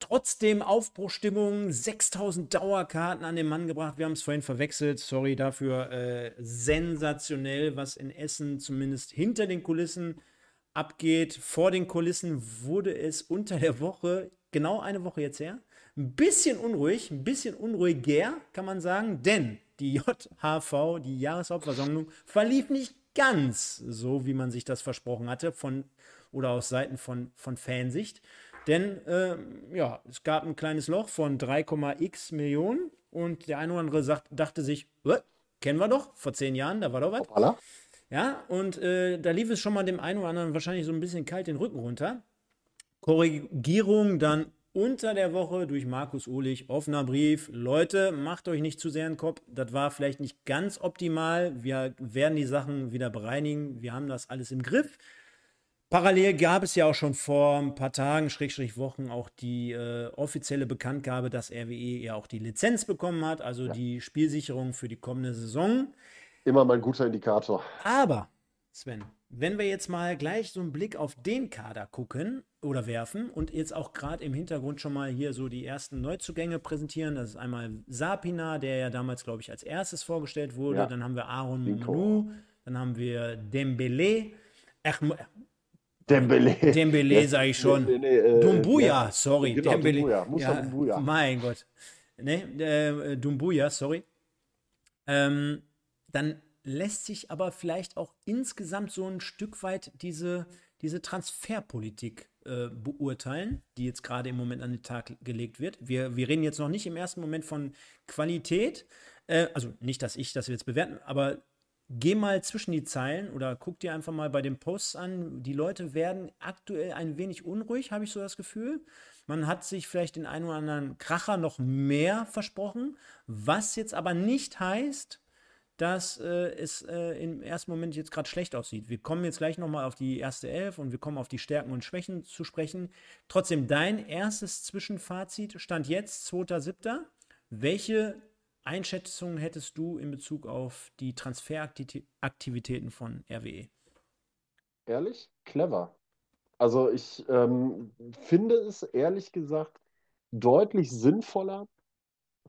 Trotzdem Aufbruchstimmung, 6000 Dauerkarten an den Mann gebracht. Wir haben es vorhin verwechselt, sorry dafür. Äh, sensationell, was in Essen zumindest hinter den Kulissen abgeht. Vor den Kulissen wurde es unter der Woche, genau eine Woche jetzt her, ein bisschen unruhig, ein bisschen unruhiger, kann man sagen, denn die JHV, die Jahreshauptversammlung, verlief nicht ganz so, wie man sich das versprochen hatte, von oder aus Seiten von, von Fansicht. Denn äh, ja, es gab ein kleines Loch von 3,x Millionen und der eine oder andere sagt, dachte sich, kennen wir doch, vor zehn Jahren, da war doch was. Hoppala. Ja, und äh, da lief es schon mal dem einen oder anderen wahrscheinlich so ein bisschen kalt den Rücken runter. Korrigierung dann unter der Woche durch Markus Uhlich, offener Brief. Leute, macht euch nicht zu sehr in den Kopf. Das war vielleicht nicht ganz optimal. Wir werden die Sachen wieder bereinigen. Wir haben das alles im Griff. Parallel gab es ja auch schon vor ein paar Tagen, Schrägstrich Wochen, auch die äh, offizielle Bekanntgabe, dass RWE ja auch die Lizenz bekommen hat, also ja. die Spielsicherung für die kommende Saison. Immer mal ein guter Indikator. Aber, Sven, wenn wir jetzt mal gleich so einen Blick auf den Kader gucken oder werfen und jetzt auch gerade im Hintergrund schon mal hier so die ersten Neuzugänge präsentieren, das ist einmal Sapina, der ja damals, glaube ich, als erstes vorgestellt wurde. Ja. Dann haben wir Aaron Manu, dann haben wir Dembele. Ach, Dembele. Dembele, sage ich schon. Dembele, äh, Dumbuya, sorry. Genau, Dembele. Dumbuya. Ja, Dumbuya. Mein Gott. Ne, äh, Dumbuya, sorry. Ähm, dann lässt sich aber vielleicht auch insgesamt so ein Stück weit diese, diese Transferpolitik äh, beurteilen, die jetzt gerade im Moment an den Tag gelegt wird. Wir, wir reden jetzt noch nicht im ersten Moment von Qualität. Äh, also nicht, dass ich das jetzt bewerten, aber geh mal zwischen die Zeilen oder guck dir einfach mal bei den Posts an. Die Leute werden aktuell ein wenig unruhig, habe ich so das Gefühl. Man hat sich vielleicht den einen oder anderen Kracher noch mehr versprochen, was jetzt aber nicht heißt, dass äh, es äh, im ersten Moment jetzt gerade schlecht aussieht. Wir kommen jetzt gleich nochmal auf die erste Elf und wir kommen auf die Stärken und Schwächen zu sprechen. Trotzdem, dein erstes Zwischenfazit stand jetzt, 2.7. Welche Einschätzung hättest du in Bezug auf die Transferaktivitäten von RWE? Ehrlich? Clever. Also ich ähm, finde es ehrlich gesagt deutlich sinnvoller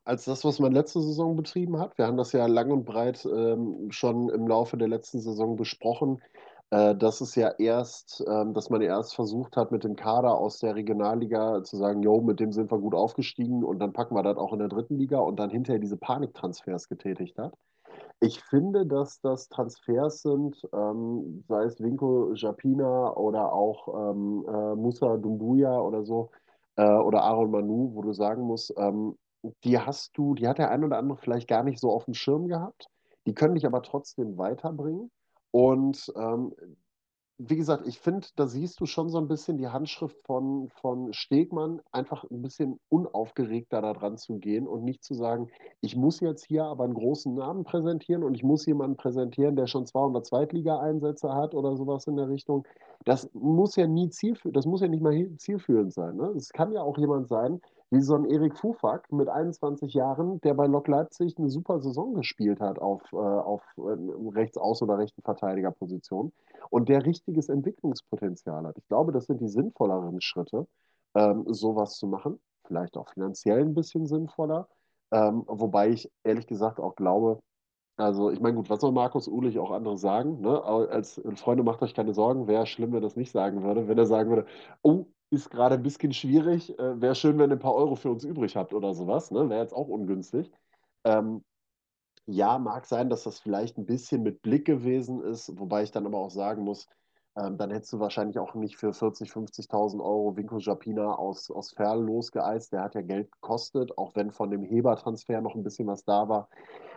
als das, was man letzte Saison betrieben hat. Wir haben das ja lang und breit ähm, schon im Laufe der letzten Saison besprochen, äh, dass es ja erst, äh, dass man erst versucht hat, mit dem Kader aus der Regionalliga zu sagen, jo, mit dem sind wir gut aufgestiegen und dann packen wir das auch in der dritten Liga und dann hinterher diese Paniktransfers getätigt hat. Ich finde, dass das Transfers sind, ähm, sei es Vinko Japina oder auch ähm, äh, Musa Dumbuya oder so, äh, oder Aaron Manu, wo du sagen musst, ähm, die hast du, die hat der ein oder andere vielleicht gar nicht so auf dem Schirm gehabt. Die können dich aber trotzdem weiterbringen. Und ähm, wie gesagt, ich finde, da siehst du schon so ein bisschen die Handschrift von, von Stegmann, einfach ein bisschen unaufgeregter da dran zu gehen und nicht zu sagen, ich muss jetzt hier aber einen großen Namen präsentieren und ich muss jemanden präsentieren, der schon 200 Zweitliga-Einsätze hat oder sowas in der Richtung. Das muss ja nie zielführend, das muss ja nicht mal zielführend sein. Ne? Es kann ja auch jemand sein, wie so ein Erik Fufak mit 21 Jahren, der bei Lok Leipzig eine super Saison gespielt hat auf, äh, auf äh, Rechtsaußen- oder rechten Verteidigerposition und der richtiges Entwicklungspotenzial hat. Ich glaube, das sind die sinnvolleren Schritte, ähm, sowas zu machen. Vielleicht auch finanziell ein bisschen sinnvoller. Ähm, wobei ich ehrlich gesagt auch glaube, also ich meine, gut, was soll Markus Uhlich auch andere sagen? Ne? Als Freunde macht euch keine Sorgen, wäre schlimm, wenn er das nicht sagen würde. Wenn er sagen würde, oh, ist gerade ein bisschen schwierig. Äh, Wäre schön, wenn ihr ein paar Euro für uns übrig habt oder sowas. Ne? Wäre jetzt auch ungünstig. Ähm, Ja, mag sein, dass das vielleicht ein bisschen mit Blick gewesen ist, wobei ich dann aber auch sagen muss, ähm, dann hättest du wahrscheinlich auch nicht für 40.000, 50.000 Euro Vinko Japina aus, aus Ferl losgeeist. Der hat ja Geld gekostet, auch wenn von dem Heber-Transfer noch ein bisschen was da war.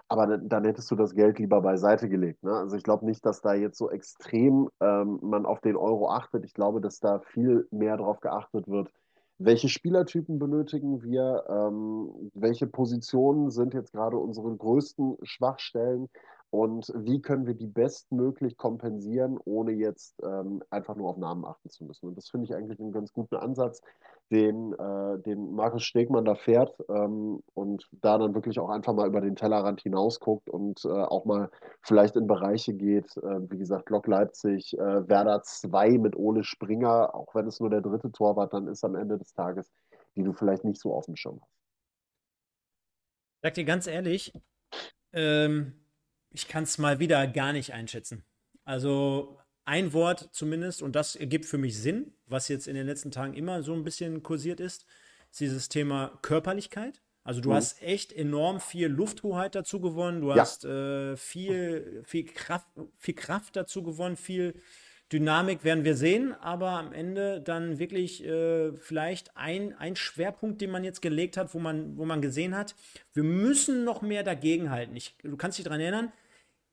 Aber dann, dann hättest du das Geld lieber beiseite gelegt. Ne? Also ich glaube nicht, dass da jetzt so extrem ähm, man auf den Euro achtet. Ich glaube, dass da viel mehr darauf geachtet wird, welche Spielertypen benötigen wir? Ähm, welche Positionen sind jetzt gerade unsere größten Schwachstellen? Und wie können wir die bestmöglich kompensieren, ohne jetzt ähm, einfach nur auf Namen achten zu müssen? Und das finde ich eigentlich einen ganz guten Ansatz, den, äh, den Markus Stegmann da fährt ähm, und da dann wirklich auch einfach mal über den Tellerrand hinausguckt und äh, auch mal vielleicht in Bereiche geht, äh, wie gesagt, Lok Leipzig, äh, Werder 2 mit Ole Springer, auch wenn es nur der dritte Torwart dann ist am Ende des Tages, die du vielleicht nicht so auf dem Schirm hast. Sag dir ganz ehrlich, ähm, ich kann es mal wieder gar nicht einschätzen. Also ein Wort zumindest, und das ergibt für mich Sinn, was jetzt in den letzten Tagen immer so ein bisschen kursiert ist, ist dieses Thema Körperlichkeit. Also du mhm. hast echt enorm viel Lufthoheit dazu gewonnen, du ja. hast äh, viel, viel, Kraft, viel Kraft dazu gewonnen, viel Dynamik werden wir sehen, aber am Ende dann wirklich äh, vielleicht ein, ein Schwerpunkt, den man jetzt gelegt hat, wo man, wo man gesehen hat, wir müssen noch mehr dagegenhalten. Ich, du kannst dich daran erinnern,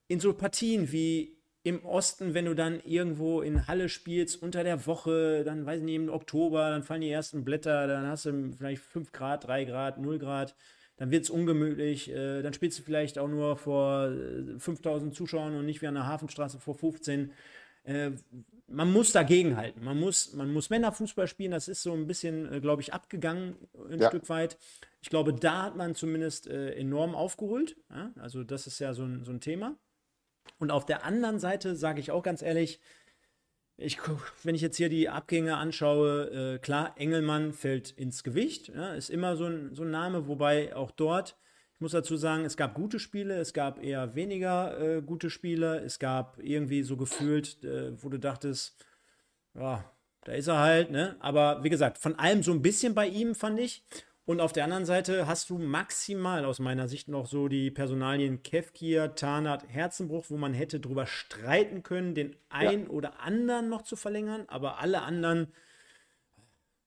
in so Partien wie im Osten, wenn du dann irgendwo in Halle spielst, unter der Woche, dann weiß ich nicht, im Oktober, dann fallen die ersten Blätter, dann hast du vielleicht 5 Grad, 3 Grad, 0 Grad, dann wird es ungemütlich, äh, dann spielst du vielleicht auch nur vor 5000 äh, Zuschauern und nicht wie an der Hafenstraße vor 15 äh, man muss dagegenhalten. Man muss, man muss Männerfußball spielen. Das ist so ein bisschen, äh, glaube ich, abgegangen, ein ja. Stück weit. Ich glaube, da hat man zumindest äh, enorm aufgeholt. Ja? Also, das ist ja so ein, so ein Thema. Und auf der anderen Seite sage ich auch ganz ehrlich, ich, wenn ich jetzt hier die Abgänge anschaue, äh, klar, Engelmann fällt ins Gewicht, ja, ist immer so ein, so ein Name, wobei auch dort ich muss dazu sagen, es gab gute Spiele, es gab eher weniger äh, gute Spiele. Es gab irgendwie so gefühlt, äh, wo du dachtest, ja, da ist er halt, ne? Aber wie gesagt, von allem so ein bisschen bei ihm, fand ich. Und auf der anderen Seite hast du maximal aus meiner Sicht noch so die Personalien Kevkir, Tarnat, Herzenbruch, wo man hätte drüber streiten können, den einen ja. oder anderen noch zu verlängern, aber alle anderen,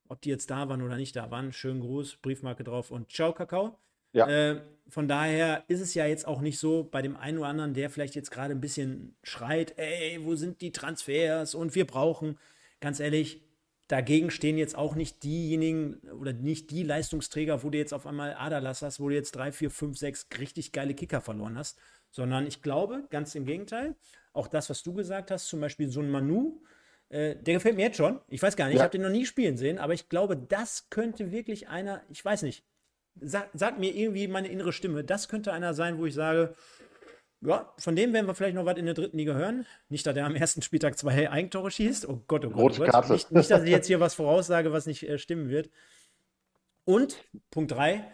ob die jetzt da waren oder nicht da waren, schönen Gruß, Briefmarke drauf und ciao, Kakao. Ja. Äh, von daher ist es ja jetzt auch nicht so bei dem einen oder anderen, der vielleicht jetzt gerade ein bisschen schreit, ey, wo sind die Transfers und wir brauchen, ganz ehrlich, dagegen stehen jetzt auch nicht diejenigen oder nicht die Leistungsträger, wo du jetzt auf einmal Adalas hast, wo du jetzt drei, vier, fünf, sechs richtig geile Kicker verloren hast, sondern ich glaube, ganz im Gegenteil, auch das, was du gesagt hast, zum Beispiel so ein Manu, äh, der gefällt mir jetzt schon. Ich weiß gar nicht, ja. ich habe den noch nie spielen sehen, aber ich glaube, das könnte wirklich einer, ich weiß nicht, sagt sag mir irgendwie meine innere Stimme, das könnte einer sein, wo ich sage, ja, von dem werden wir vielleicht noch was in der dritten Liga hören. Nicht, dass er am ersten Spieltag zwei Eigentore schießt. Oh Gott, oh Gott. Oh Gott. Nicht, nicht, dass ich jetzt hier was voraussage, was nicht äh, stimmen wird. Und Punkt drei,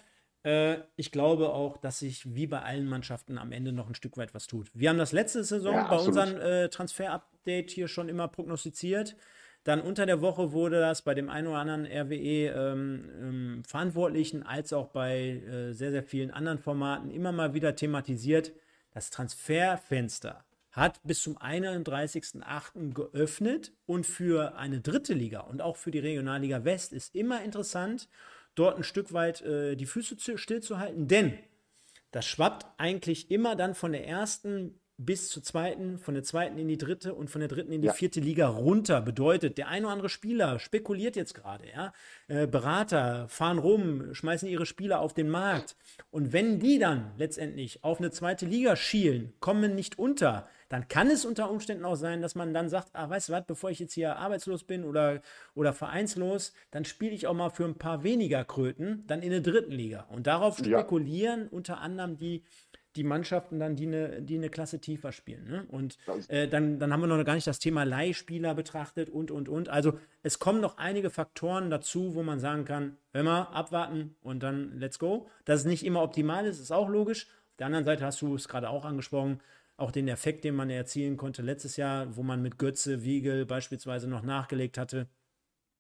äh, ich glaube auch, dass sich wie bei allen Mannschaften am Ende noch ein Stück weit was tut. Wir haben das letzte Saison ja, bei unserem äh, Transfer-Update hier schon immer prognostiziert. Dann unter der Woche wurde das bei dem einen oder anderen RWE-Verantwortlichen ähm, ähm, als auch bei äh, sehr, sehr vielen anderen Formaten immer mal wieder thematisiert. Das Transferfenster hat bis zum 31.08. geöffnet und für eine dritte Liga und auch für die Regionalliga West ist immer interessant, dort ein Stück weit äh, die Füße stillzuhalten, denn das schwappt eigentlich immer dann von der ersten bis zur zweiten, von der zweiten in die dritte und von der dritten in die ja. vierte Liga runter. Bedeutet, der ein oder andere Spieler spekuliert jetzt gerade, ja. Äh, Berater fahren rum, schmeißen ihre Spieler auf den Markt. Und wenn die dann letztendlich auf eine zweite Liga schielen, kommen nicht unter, dann kann es unter Umständen auch sein, dass man dann sagt, ah, weißt du was, bevor ich jetzt hier arbeitslos bin oder, oder vereinslos, dann spiele ich auch mal für ein paar weniger Kröten dann in der dritten Liga. Und darauf spekulieren ja. unter anderem die die Mannschaften dann, die eine, die eine Klasse tiefer spielen. Ne? Und äh, dann, dann haben wir noch gar nicht das Thema Leihspieler betrachtet und, und, und. Also es kommen noch einige Faktoren dazu, wo man sagen kann, wenn wir abwarten und dann let's go. Dass es nicht immer optimal ist, ist auch logisch. Auf der anderen Seite hast du es gerade auch angesprochen, auch den Effekt, den man erzielen konnte letztes Jahr, wo man mit Götze, Wiegel beispielsweise noch nachgelegt hatte.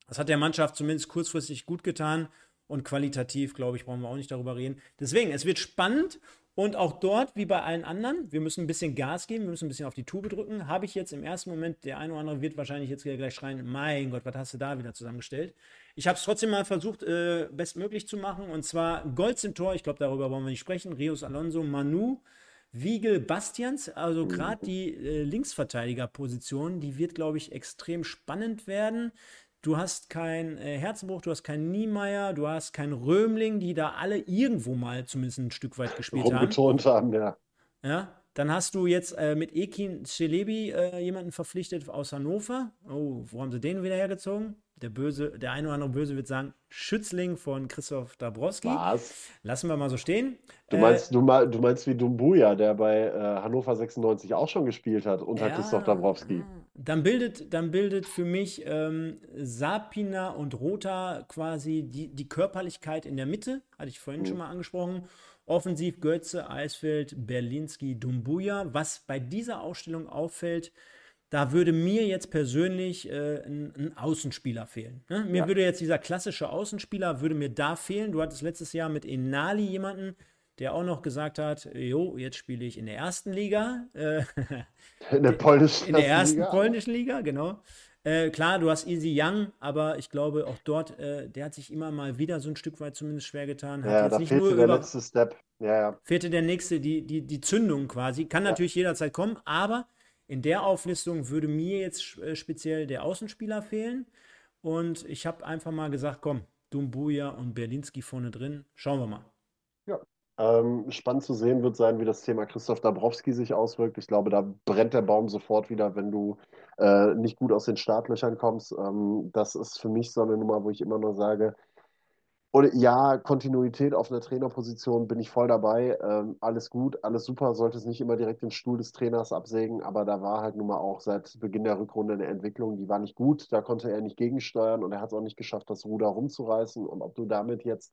Das hat der Mannschaft zumindest kurzfristig gut getan und qualitativ, glaube ich, brauchen wir auch nicht darüber reden. Deswegen, es wird spannend Und auch dort, wie bei allen anderen, wir müssen ein bisschen Gas geben, wir müssen ein bisschen auf die Tube drücken. Habe ich jetzt im ersten Moment, der eine oder andere wird wahrscheinlich jetzt gleich schreien, mein Gott, was hast du da wieder zusammengestellt? Ich habe es trotzdem mal versucht, äh, bestmöglich zu machen. Und zwar Golds im Tor, ich glaube, darüber wollen wir nicht sprechen. Rios Alonso, Manu, Wiegel, Bastians, also gerade die äh, Linksverteidigerposition, die wird, glaube ich, extrem spannend werden. Du hast kein äh, Herzenbruch, du hast keinen Niemeyer, du hast keinen Römling, die da alle irgendwo mal zumindest ein Stück weit gespielt haben. Betont haben, ja. Ja, dann hast du jetzt äh, mit Ekin Celebi äh, jemanden verpflichtet aus Hannover. Oh, wo haben sie den wieder hergezogen? Der Böse, der eine oder andere Böse wird sagen, Schützling von Christoph Dabrowski. Was? Lassen wir mal so stehen. Du meinst, äh, du, du, meinst wie Dumbuya, der bei äh, Hannover 96 auch schon gespielt hat unter ja, Christoph Dabrowski. Dann bildet, dann bildet für mich ähm, Sapina und Rota quasi die, die Körperlichkeit in der Mitte, hatte ich vorhin hm. schon mal angesprochen. Offensiv Götze, Eisfeld, Berlinski, Dumbuya. Was bei dieser Ausstellung auffällt, da würde mir jetzt persönlich äh, ein, ein, Außenspieler fehlen. Ne? Mir ja. würde jetzt dieser klassische Außenspieler, würde mir da fehlen. Du hattest letztes Jahr mit Enali jemanden, der auch noch gesagt hat, jo, jetzt spiele ich in der ersten Liga. Äh, in der polnischen In der ersten Liga. polnischen Liga, genau. Äh, klar, du hast Easy Young, aber ich glaube auch dort, äh, der hat sich immer mal wieder so ein Stück weit zumindest schwer getan. Hat ja, da fehlte der über, letzte Step. Ja, ja. Fehlte der nächste, die, die, die Zündung quasi. Kann ja. natürlich jederzeit kommen, aber in der Auflistung würde mir jetzt äh, speziell der Außenspieler fehlen. Und ich habe einfach mal gesagt, komm, Dumbuya und Berlinski vorne drin. Schauen wir mal. Ja, ähm, spannend zu sehen wird sein, wie das Thema Christoph Dabrowski sich auswirkt. Ich glaube, da brennt der Baum sofort wieder, wenn du äh, nicht gut aus den Startlöchern kommst. Ähm, das ist für mich so eine Nummer, wo ich immer nur sage, oder ja, Kontinuität auf einer Trainerposition bin ich voll dabei. Ähm, alles gut, alles super, sollte es nicht immer direkt den Stuhl des Trainers absägen, aber da war halt nun mal auch seit Beginn der Rückrunde eine Entwicklung, die war nicht gut, da konnte er nicht gegensteuern und er hat es auch nicht geschafft, das Ruder rumzureißen. Und ob du damit jetzt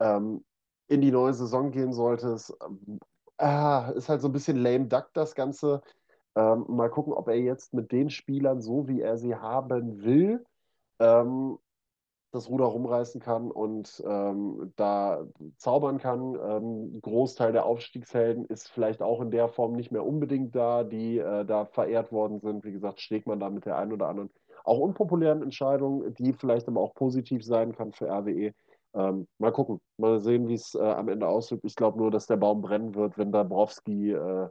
ähm, in die neue Saison gehen solltest, äh, ist halt so ein bisschen lame duck das Ganze. Ähm, mal gucken, ob er jetzt mit den Spielern, so wie er sie haben will, ähm, das Ruder rumreißen kann und ähm, da zaubern kann. Ähm, Großteil der Aufstiegshelden ist vielleicht auch in der Form nicht mehr unbedingt da, die äh, da verehrt worden sind. Wie gesagt, schlägt man da mit der einen oder anderen auch unpopulären Entscheidung, die vielleicht aber auch positiv sein kann für RWE. Ähm, mal gucken, mal sehen, wie es äh, am Ende aussieht. Ich glaube nur, dass der Baum brennen wird, wenn Dabrowski äh,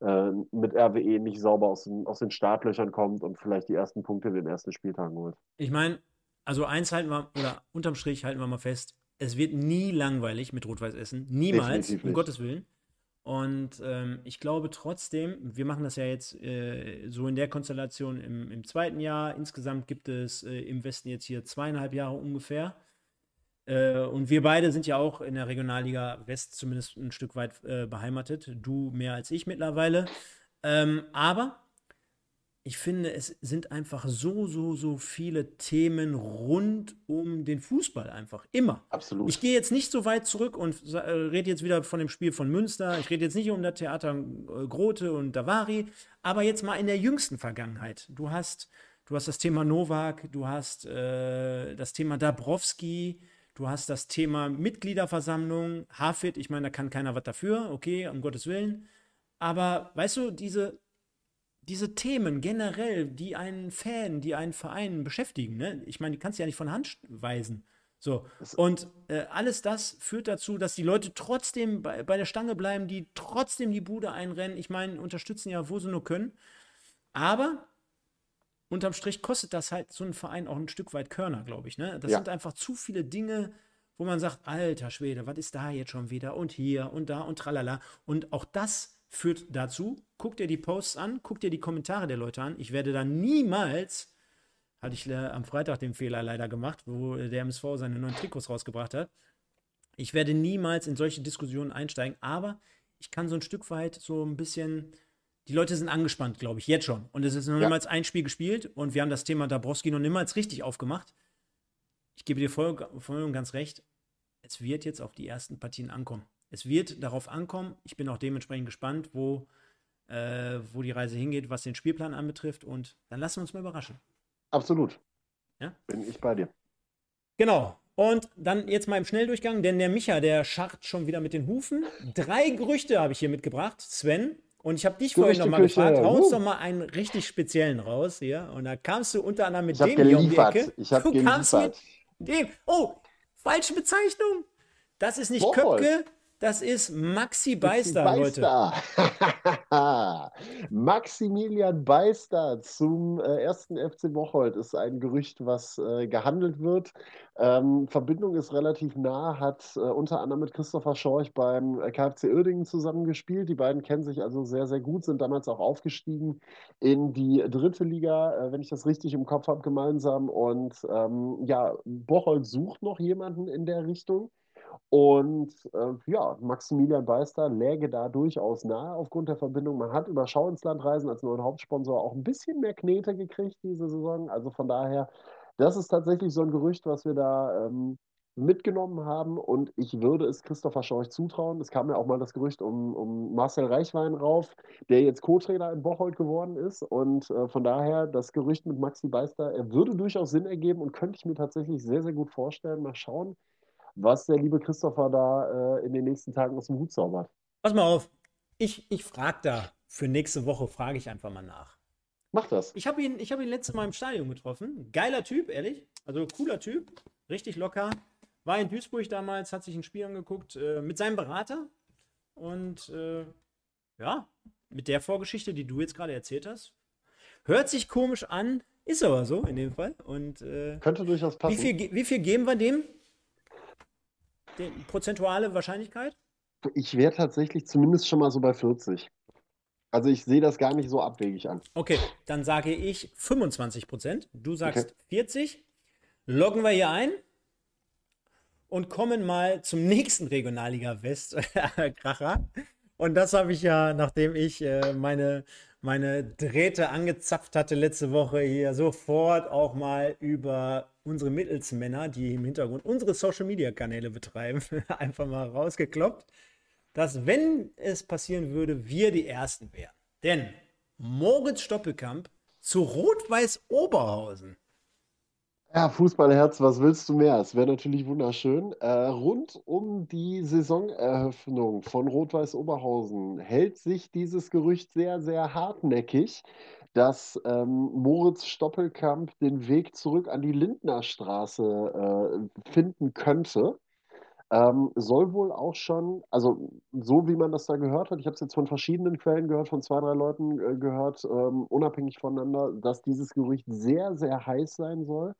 äh, mit RWE nicht sauber aus den, aus den Startlöchern kommt und vielleicht die ersten Punkte in den ersten Spieltagen holt. Ich meine, also eins halten wir, oder unterm Strich halten wir mal fest, es wird nie langweilig mit Rot-Weiß Essen. Niemals, um Gottes Willen. Und ähm, ich glaube trotzdem, wir machen das ja jetzt äh, so in der Konstellation im, im, zweiten Jahr. Insgesamt gibt es äh, im Westen jetzt hier zweieinhalb Jahre ungefähr. Äh, und wir beide sind ja auch in der Regionalliga West zumindest ein Stück weit äh, beheimatet. Du mehr als ich mittlerweile. Ähm, aber ich finde, es sind einfach so, so, so viele Themen rund um den Fußball einfach. Immer. Absolut. Ich gehe jetzt nicht so weit zurück und äh, rede jetzt wieder von dem Spiel von Münster. Ich rede jetzt nicht um das Theater äh, Grote und Davari, aber jetzt mal in der jüngsten Vergangenheit. Du hast, du hast das Thema Novak, du hast äh, das Thema Dabrowski, du hast das Thema Mitgliederversammlung, Hafid, ich meine, da kann keiner was dafür, okay, um Gottes Willen. Aber weißt du, diese, diese Themen generell, die einen Fan, die einen Verein beschäftigen, ne? ich meine, die kannst du ja nicht von Hand weisen. So. Und äh, alles das führt dazu, dass die Leute trotzdem bei, bei der Stange bleiben, die trotzdem die Bude einrennen. Ich meine, unterstützen ja, wo sie nur können. Aber unterm Strich kostet das halt so ein Verein auch ein Stück weit Körner, glaube ich. Ne? Das ja. sind einfach zu viele Dinge, wo man sagt, alter Schwede, was ist da jetzt schon wieder? Und hier und da und tralala. Und auch das führt dazu, guck dir die Posts an, guck dir die Kommentare der Leute an. Ich werde da niemals, hatte ich äh, am Freitag den Fehler leider gemacht, wo der MSV seine neuen Trikots rausgebracht hat. Ich werde niemals in solche Diskussionen einsteigen, aber ich kann so ein Stück weit so ein bisschen. Die Leute sind angespannt, glaube ich, jetzt schon. Und es ist noch ja. niemals ein Spiel gespielt und wir haben das Thema Dabrowski noch niemals richtig aufgemacht. Ich gebe dir voll, voll und ganz recht. Es wird jetzt auf die ersten Partien ankommen es wird darauf ankommen. Ich bin auch dementsprechend gespannt, wo, äh, wo die Reise hingeht, was den Spielplan anbetrifft. Und dann lassen wir uns mal überraschen. Absolut. Ja? Bin ich bei dir. Genau. Und dann jetzt mal im Schnelldurchgang, denn der Micha, der scharrt schon wieder mit den Hufen. Drei Gerüchte habe ich hier mitgebracht, Sven. Und ich habe dich vorhin nochmal gefragt, hau uns doch mal einen richtig speziellen raus hier. Und da kamst du unter anderem mit ich dem hier um die Ecke. Ich habe geliefert. Mit dem. Oh, falsche Bezeichnung. Das ist nicht Bocholt. Köpke, das ist Maxi Beister, Beister. Leute. Maximilian Beister zum äh, ersten FC Bocholt ist ein Gerücht, was äh, gehandelt wird. Ähm, Verbindung ist relativ nah, hat äh, unter anderem mit Christopher Schorch beim äh, KfC Uerdingen zusammengespielt. Die beiden kennen sich also sehr, sehr gut, sind damals auch aufgestiegen in die dritte Liga, äh, wenn ich das richtig im Kopf habe, gemeinsam. Und ähm, ja, Bocholt sucht noch jemanden in der Richtung. Und äh, ja, Maximilian Beister läge da durchaus nahe aufgrund der Verbindung. Man hat über Schau ins Land Reisen als neuen Hauptsponsor auch ein bisschen mehr Knete gekriegt diese Saison. Also von daher, das ist tatsächlich so ein Gerücht, was wir da ähm, mitgenommen haben. Und ich würde es Christopher Schorch zutrauen. Es kam ja auch mal das Gerücht um, um Marcel Reichwein rauf, der jetzt Co-Trainer in Bocholt geworden ist. Und äh, von daher, das Gerücht mit Maxi Beister, er würde durchaus Sinn ergeben und könnte ich mir tatsächlich sehr, sehr gut vorstellen. Mal schauen was der liebe Christopher da äh, in den nächsten Tagen aus dem Hut zaubert. Pass mal auf, ich, ich frage da für nächste Woche, frage ich einfach mal nach. Mach das. Ich habe ihn, hab ihn letztes Mal im Stadion getroffen. Geiler Typ, ehrlich. Also cooler Typ, richtig locker. War in Duisburg damals, hat sich ein Spiel angeguckt äh, mit seinem Berater. Und äh, ja, mit der Vorgeschichte, die du jetzt gerade erzählt hast. Hört sich komisch an, ist aber so in dem Fall. Und, äh, Könnte durchaus passen. Wie viel, wie viel geben wir dem? Die prozentuale Wahrscheinlichkeit? Ich wäre tatsächlich zumindest schon mal so bei 40. Also ich sehe das gar nicht so abwegig an. Okay, dann sage ich 25 Prozent. Du sagst okay. 40. Loggen wir hier ein und kommen mal zum nächsten Regionalliga West Kracher. Und das habe ich ja, nachdem ich äh, meine meine Drähte angezapft hatte letzte Woche hier sofort auch mal über unsere Mittelsmänner, die im Hintergrund unsere Social Media Kanäle betreiben, einfach mal rausgekloppt, dass wenn es passieren würde, wir die Ersten wären. Denn Moritz Stoppelkamp zu Rot-Weiß Oberhausen ja, Fußballherz, was willst du mehr? Es wäre natürlich wunderschön. Äh, rund um die Saisoneröffnung von Rot-Weiß Oberhausen hält sich dieses Gerücht sehr, sehr hartnäckig, dass ähm, Moritz Stoppelkamp den Weg zurück an die Lindnerstraße äh, finden könnte. Ähm, soll wohl auch schon, also so wie man das da gehört hat, ich habe es jetzt von verschiedenen Quellen gehört, von zwei, drei Leuten äh, gehört, ähm, unabhängig voneinander, dass dieses Gerücht sehr, sehr heiß sein soll.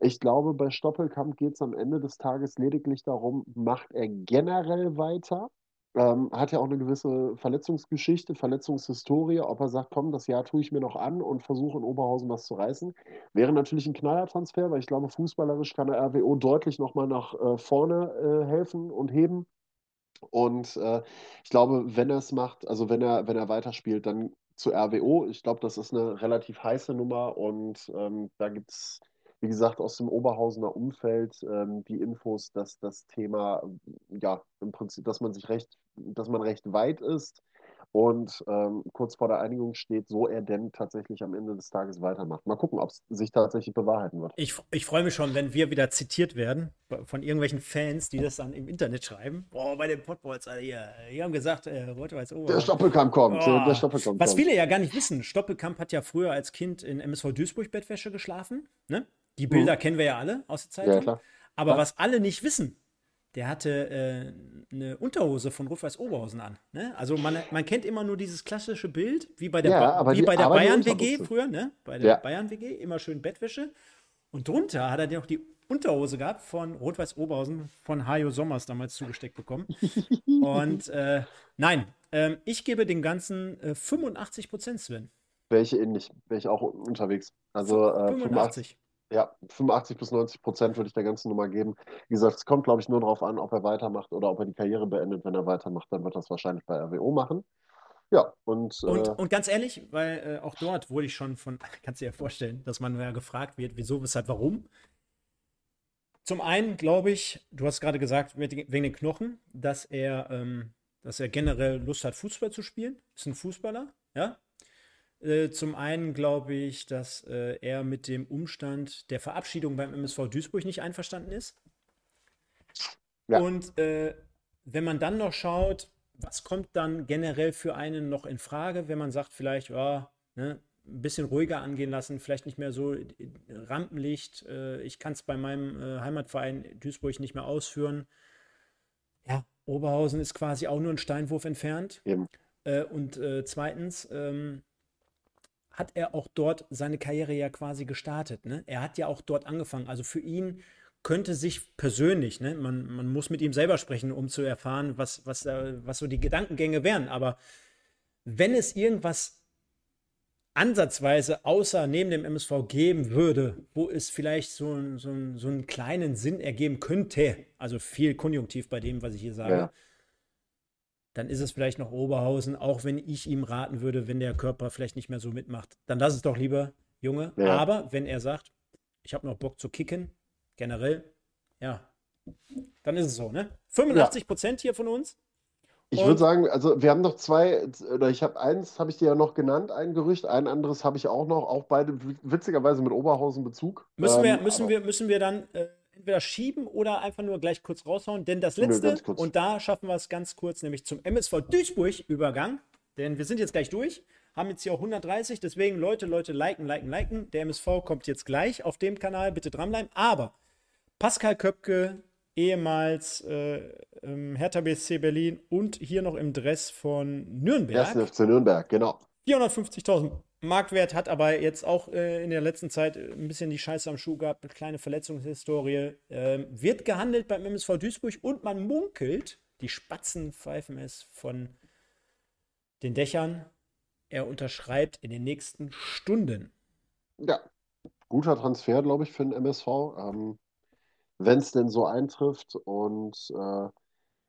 Ich glaube, bei Stoppelkamp geht es am Ende des Tages lediglich darum, macht er generell weiter? Ähm, hat ja auch eine gewisse Verletzungsgeschichte, Verletzungshistorie. Ob er sagt, komm, das Jahr tue ich mir noch an und versuche in Oberhausen was zu reißen. Wäre natürlich ein Knallertransfer, weil ich glaube, fußballerisch kann der RWO deutlich nochmal nach äh, vorne äh, helfen und heben. Und äh, ich glaube, wenn er es macht, also wenn er, wenn er weiterspielt, dann zu RWO. Ich glaube, das ist eine relativ heiße Nummer und ähm, da gibt es wie gesagt, aus dem Oberhausener Umfeld ähm, die Infos, dass das Thema, ja, im Prinzip, dass man sich recht, dass man recht weit ist und ähm, kurz vor der Einigung steht, so er denn tatsächlich am Ende des Tages weitermacht. Mal gucken, ob es sich tatsächlich bewahrheiten wird. Ich, ich freue mich schon, wenn wir wieder zitiert werden von irgendwelchen Fans, die das dann im Internet schreiben. Boah, bei den Potballs, Alter, hier, die haben gesagt, äh, Rot-Weiß Ober. Der Stoppelkamp kommt. Oh. Der Stoppelkamp Was viele ja gar nicht wissen, Stoppelkamp hat ja früher als Kind in MSV Duisburg Bettwäsche geschlafen, ne? Die Bilder mhm. kennen wir ja alle aus der Zeitung. Ja. Aber ja. was alle nicht wissen, der hatte äh, eine Unterhose von Rot-Weiß Oberhausen an. Ne? Also man, man kennt immer nur dieses klassische Bild, wie bei der, ja, wie die, bei der Bayern-WG früher, ne? Bei der ja. Bayern-WG, immer schön Bettwäsche. Und drunter hat er noch die Unterhose gehabt von Rot-Weiß Oberhausen von Hajo Sommers damals zugesteckt bekommen. Und äh, nein, ähm, ich gebe den ganzen äh, 85 Prozent, Sven. Welche ähnlich, wäre ich auch unterwegs. Also äh, 85. 85. Ja, 85 bis 90 Prozent würde ich der ganzen Nummer geben. Wie gesagt, es kommt, glaube ich, nur darauf an, ob er weitermacht oder ob er die Karriere beendet. Wenn er weitermacht, dann wird er es wahrscheinlich bei RWO machen. Ja, und. Und, äh, und ganz ehrlich, weil äh, auch dort wurde ich schon von, kannst du dir ja vorstellen, dass man ja gefragt wird, wieso, weshalb, warum. Zum einen glaube ich, du hast gerade gesagt, wegen den Knochen, dass er, ähm, dass er generell Lust hat, Fußball zu spielen. Ist ein Fußballer, ja. Äh, zum einen glaube ich, dass äh, er mit dem Umstand der Verabschiedung beim MSV Duisburg nicht einverstanden ist. Ja. Und äh, wenn man dann noch schaut, was kommt dann generell für einen noch in Frage, wenn man sagt, vielleicht, ja, ne, ein bisschen ruhiger angehen lassen, vielleicht nicht mehr so Rampenlicht. Äh, ich kann es bei meinem äh, Heimatverein Duisburg nicht mehr ausführen. Ja, Oberhausen ist quasi auch nur ein Steinwurf entfernt. Äh, und zweitens ähm, hat er auch dort seine Karriere ja quasi gestartet. Ne? Er hat ja auch dort angefangen. Also für ihn könnte sich persönlich, ne, man, man muss mit ihm selber sprechen, um zu erfahren, was, was, was so die Gedankengänge wären. Aber wenn es irgendwas ansatzweise außer neben dem MSV geben würde, wo es vielleicht so, so, so einen kleinen Sinn ergeben könnte, also viel Konjunktiv bei dem, was ich hier sage, ja. Dann ist es vielleicht noch Oberhausen, auch wenn ich ihm raten würde, wenn der Körper vielleicht nicht mehr so mitmacht. Dann lass es doch lieber, Junge. Ja. Aber wenn er sagt, ich habe noch Bock zu kicken, generell, ja, dann ist es so, ne? 85 Prozent ja. hier von uns. Ich würde sagen, also wir haben noch zwei, oder ich habe eins, habe ich dir ja noch genannt, ein Gerücht, ein anderes habe ich auch noch, auch beide witzigerweise mit Oberhausen Bezug. Müssen wir, ähm, müssen wir, müssen wir dann äh, entweder schieben oder einfach nur gleich kurz raushauen, denn das letzte, und da schaffen wir es ganz kurz, nämlich zum MSV Duisburg-Übergang, denn wir sind jetzt gleich durch, haben jetzt hier auch 130, deswegen Leute, Leute, liken, liken, liken. Der MSV kommt jetzt gleich auf dem Kanal, bitte dranbleiben, aber Pascal Köpke, ehemals äh, ähm, Hertha BSC Berlin und hier noch im Dress von Nürnberg. 1. FC Nürnberg, genau. 450.000 Marktwert, hat aber jetzt auch äh, in der letzten Zeit ein bisschen die Scheiße am Schuh gehabt, eine kleine Verletzungshistorie. Ähm, wird gehandelt beim MSV Duisburg und man munkelt, die Spatzen pfeifen es von den Dächern. Er unterschreibt in den nächsten Stunden. Ja, guter Transfer, glaube ich, für den MSV. Ähm, wenn es denn so eintrifft. Und äh,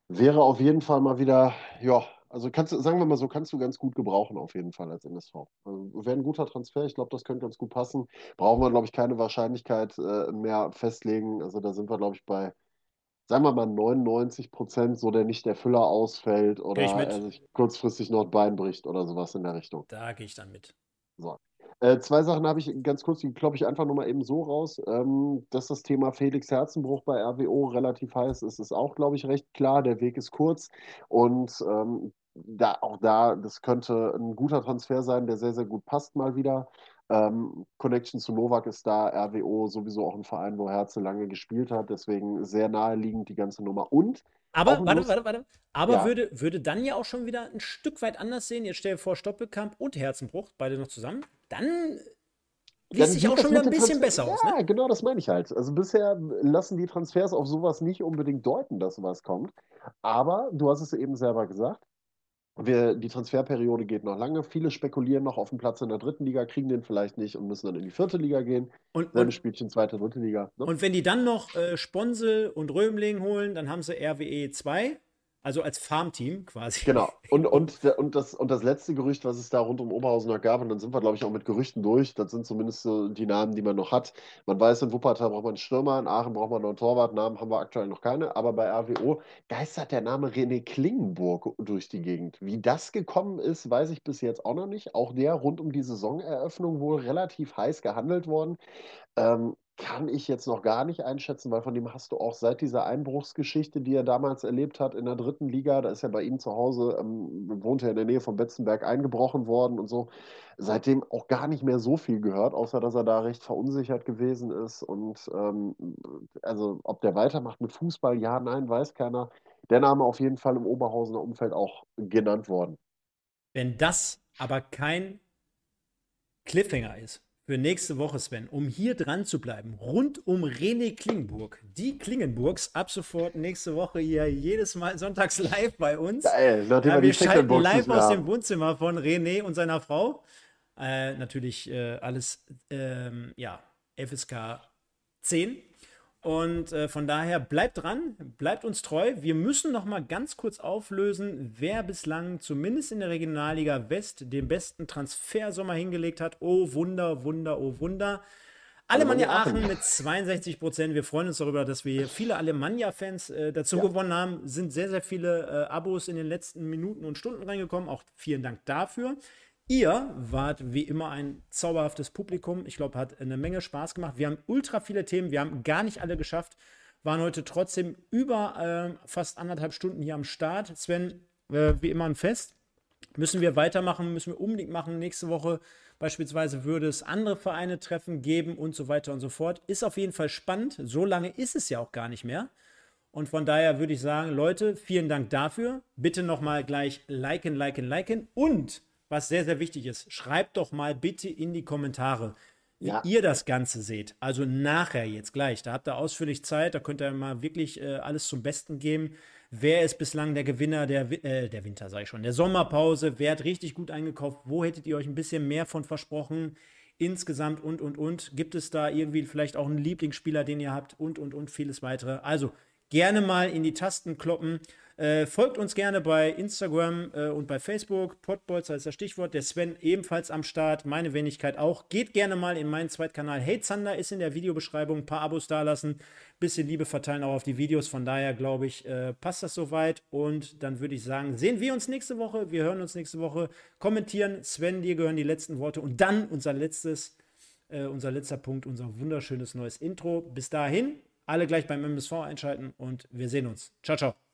wäre auf jeden Fall mal wieder, ja, also kannst du, sagen wir mal so, kannst du ganz gut gebrauchen auf jeden Fall als MSV. Also, wäre ein guter Transfer, ich glaube, das könnte ganz gut passen. Brauchen wir, glaube ich, keine Wahrscheinlichkeit äh, mehr festlegen. Also da sind wir, glaube ich, bei, sagen wir mal, 99 Prozent, so der nicht der Füller ausfällt oder er sich kurzfristig noch ein Bein bricht oder sowas in der Richtung. Da gehe ich dann mit. So. Äh, zwei Sachen habe ich ganz kurz, die kloppe ich einfach nur mal eben so raus. Ähm, dass das Thema Felix Herzenbruch bei RWO relativ heiß ist, ist auch, glaube ich, recht klar. Der Weg ist kurz und ähm, da, auch da, das könnte ein guter Transfer sein, der sehr, sehr gut passt mal wieder. Ähm, Connection zu Novak ist da, RWO sowieso auch ein Verein, wo Herze lange gespielt hat, deswegen sehr naheliegend die ganze Nummer. Und aber, warte, warte, warte. Aber ja. würde, würde dann ja auch schon wieder ein Stück weit anders sehen. Jetzt stell dir vor, Stoppelkamp und Herzenbruch, beide noch zusammen. Dann liest sich auch schon wieder ein bisschen besser aus. Ja, ne? genau, das meine ich halt. Also bisher lassen die Transfers auf sowas nicht unbedingt deuten, dass sowas kommt. Aber du hast es eben selber gesagt. Wir, die Transferperiode geht noch lange. Viele spekulieren noch auf den Platz in der dritten Liga, kriegen den vielleicht nicht und müssen dann in die vierte Liga gehen. Und, und Spielchen zweite, dritte Liga. Ne? Und wenn die dann noch äh, Sponsel und Römling holen, dann haben sie RWE 2 also als Farmteam quasi. Genau. Und, und, und, das, und das letzte Gerücht, was es da rund um Oberhausen noch gab, und dann sind wir, glaube ich, auch mit Gerüchten durch. Das sind zumindest so die Namen, die man noch hat. Man weiß, in Wuppertal braucht man einen Stürmer, in Aachen braucht man noch einen Torwart. Namen haben wir aktuell noch keine. Aber bei RWO geistert der Name René Klingenburg durch die Gegend. Wie das gekommen ist, weiß ich bis jetzt auch noch nicht. Auch der rund um die Saisoneröffnung wohl relativ heiß gehandelt worden. Ähm, kann ich jetzt noch gar nicht einschätzen, weil von dem hast du auch seit dieser Einbruchsgeschichte, die er damals erlebt hat in der dritten Liga, da ist er bei ihm zu Hause, ähm, wohnt er in der Nähe von Betzenberg eingebrochen worden und so, seitdem auch gar nicht mehr so viel gehört, außer dass er da recht verunsichert gewesen ist. Und ähm, also ob der weitermacht mit Fußball, ja, nein, weiß keiner. Der Name auf jeden Fall im Oberhausener Umfeld auch genannt worden. Wenn das aber kein Cliffhanger ist, für nächste Woche, Sven, um hier dran zu bleiben, rund um René Klingenburg. Die Klingenburgs ab sofort nächste Woche hier jedes Mal sonntags live bei uns. Geil, nachdem ja, wir, wir schalten live aus dem Wohnzimmer von René und seiner Frau. Äh, natürlich äh, alles, ähm, ja, FSK 10. Und äh, von daher bleibt dran, bleibt uns treu. Wir müssen noch mal ganz kurz auflösen, wer bislang zumindest in der Regionalliga West den besten Transfersommer hingelegt hat. Oh Wunder, Wunder, oh Wunder. Alemannia Aachen mit 62 Prozent. Wir freuen uns darüber, dass wir viele Alemannia-Fans äh, dazu ja. gewonnen haben. Sind sehr, sehr viele äh, Abos in den letzten Minuten und Stunden reingekommen. Auch vielen Dank dafür. Ihr wart wie immer ein zauberhaftes Publikum. Ich glaube, hat eine Menge Spaß gemacht. Wir haben ultra viele Themen. Wir haben gar nicht alle geschafft, waren heute trotzdem über äh, fast anderthalb Stunden hier am Start. Sven, äh, wie immer ein Fest. Müssen wir weitermachen, müssen wir unbedingt machen. Nächste Woche beispielsweise würde es andere Vereine treffen geben und so weiter und so fort. Ist auf jeden Fall spannend. So lange ist es ja auch gar nicht mehr. Und von daher würde ich sagen, Leute, vielen Dank dafür. Bitte nochmal gleich liken, liken, liken. Und was sehr, sehr wichtig ist, schreibt doch mal bitte in die Kommentare, wie ja. ihr das Ganze seht. Also nachher jetzt gleich. Da habt ihr ausführlich Zeit, da könnt ihr mal wirklich äh, alles zum Besten geben. Wer ist bislang der Gewinner der, äh, der Winter, sage ich schon, der Sommerpause? Wer hat richtig gut eingekauft? Wo hättet ihr euch ein bisschen mehr von versprochen? Insgesamt und, und, und. Gibt es da irgendwie vielleicht auch einen Lieblingsspieler, den ihr habt? Und, und, und vieles weitere. Also gerne mal in die Tasten kloppen. Äh, folgt uns gerne bei Instagram äh, und bei Facebook. Podbolzer ist das Stichwort. Der Sven ebenfalls am Start. Meine Wenigkeit auch. Geht gerne mal in meinen Zweitkanal. Hey Zander ist in der Videobeschreibung. Ein paar Abos dalassen. Bisschen Liebe verteilen auch auf die Videos. Von daher glaube ich, äh, passt das soweit. Und dann würde ich sagen, sehen wir uns nächste Woche. Wir hören uns nächste Woche. Kommentieren. Sven, dir gehören die letzten Worte. Und dann unser letztes, äh, unser letzter Punkt, unser wunderschönes neues Intro. Bis dahin alle gleich beim MSV einschalten und wir sehen uns. Ciao, ciao.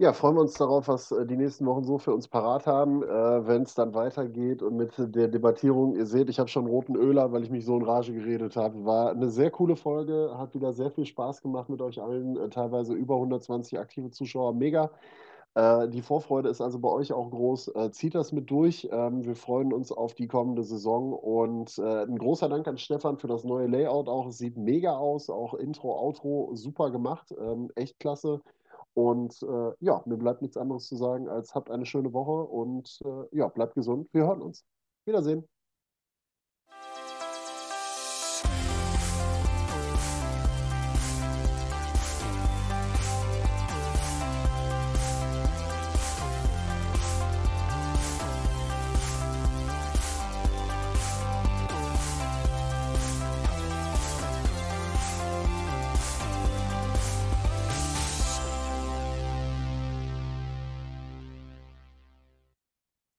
Ja, freuen wir uns darauf, was äh, die nächsten Wochen so für uns parat haben, äh, wenn es dann weitergeht und mit der Debattierung. Ihr seht, ich habe schon roten Öler, weil ich mich so in Rage geredet habe. War eine sehr coole Folge, hat wieder sehr viel Spaß gemacht mit euch allen, äh, teilweise über 120 aktive Zuschauer. Mega. Äh, die Vorfreude ist also bei euch auch groß. Äh, zieht das mit durch. Ähm, wir freuen uns auf die kommende Saison und ein großer Dank an Stefan für das neue Layout auch. Es sieht mega aus, auch Intro, Outro super gemacht, ähm, echt klasse. Und äh, ja, mir bleibt nichts anderes zu sagen, als habt eine schöne Woche und äh, ja, bleibt gesund. Wir hören uns. Wiedersehen.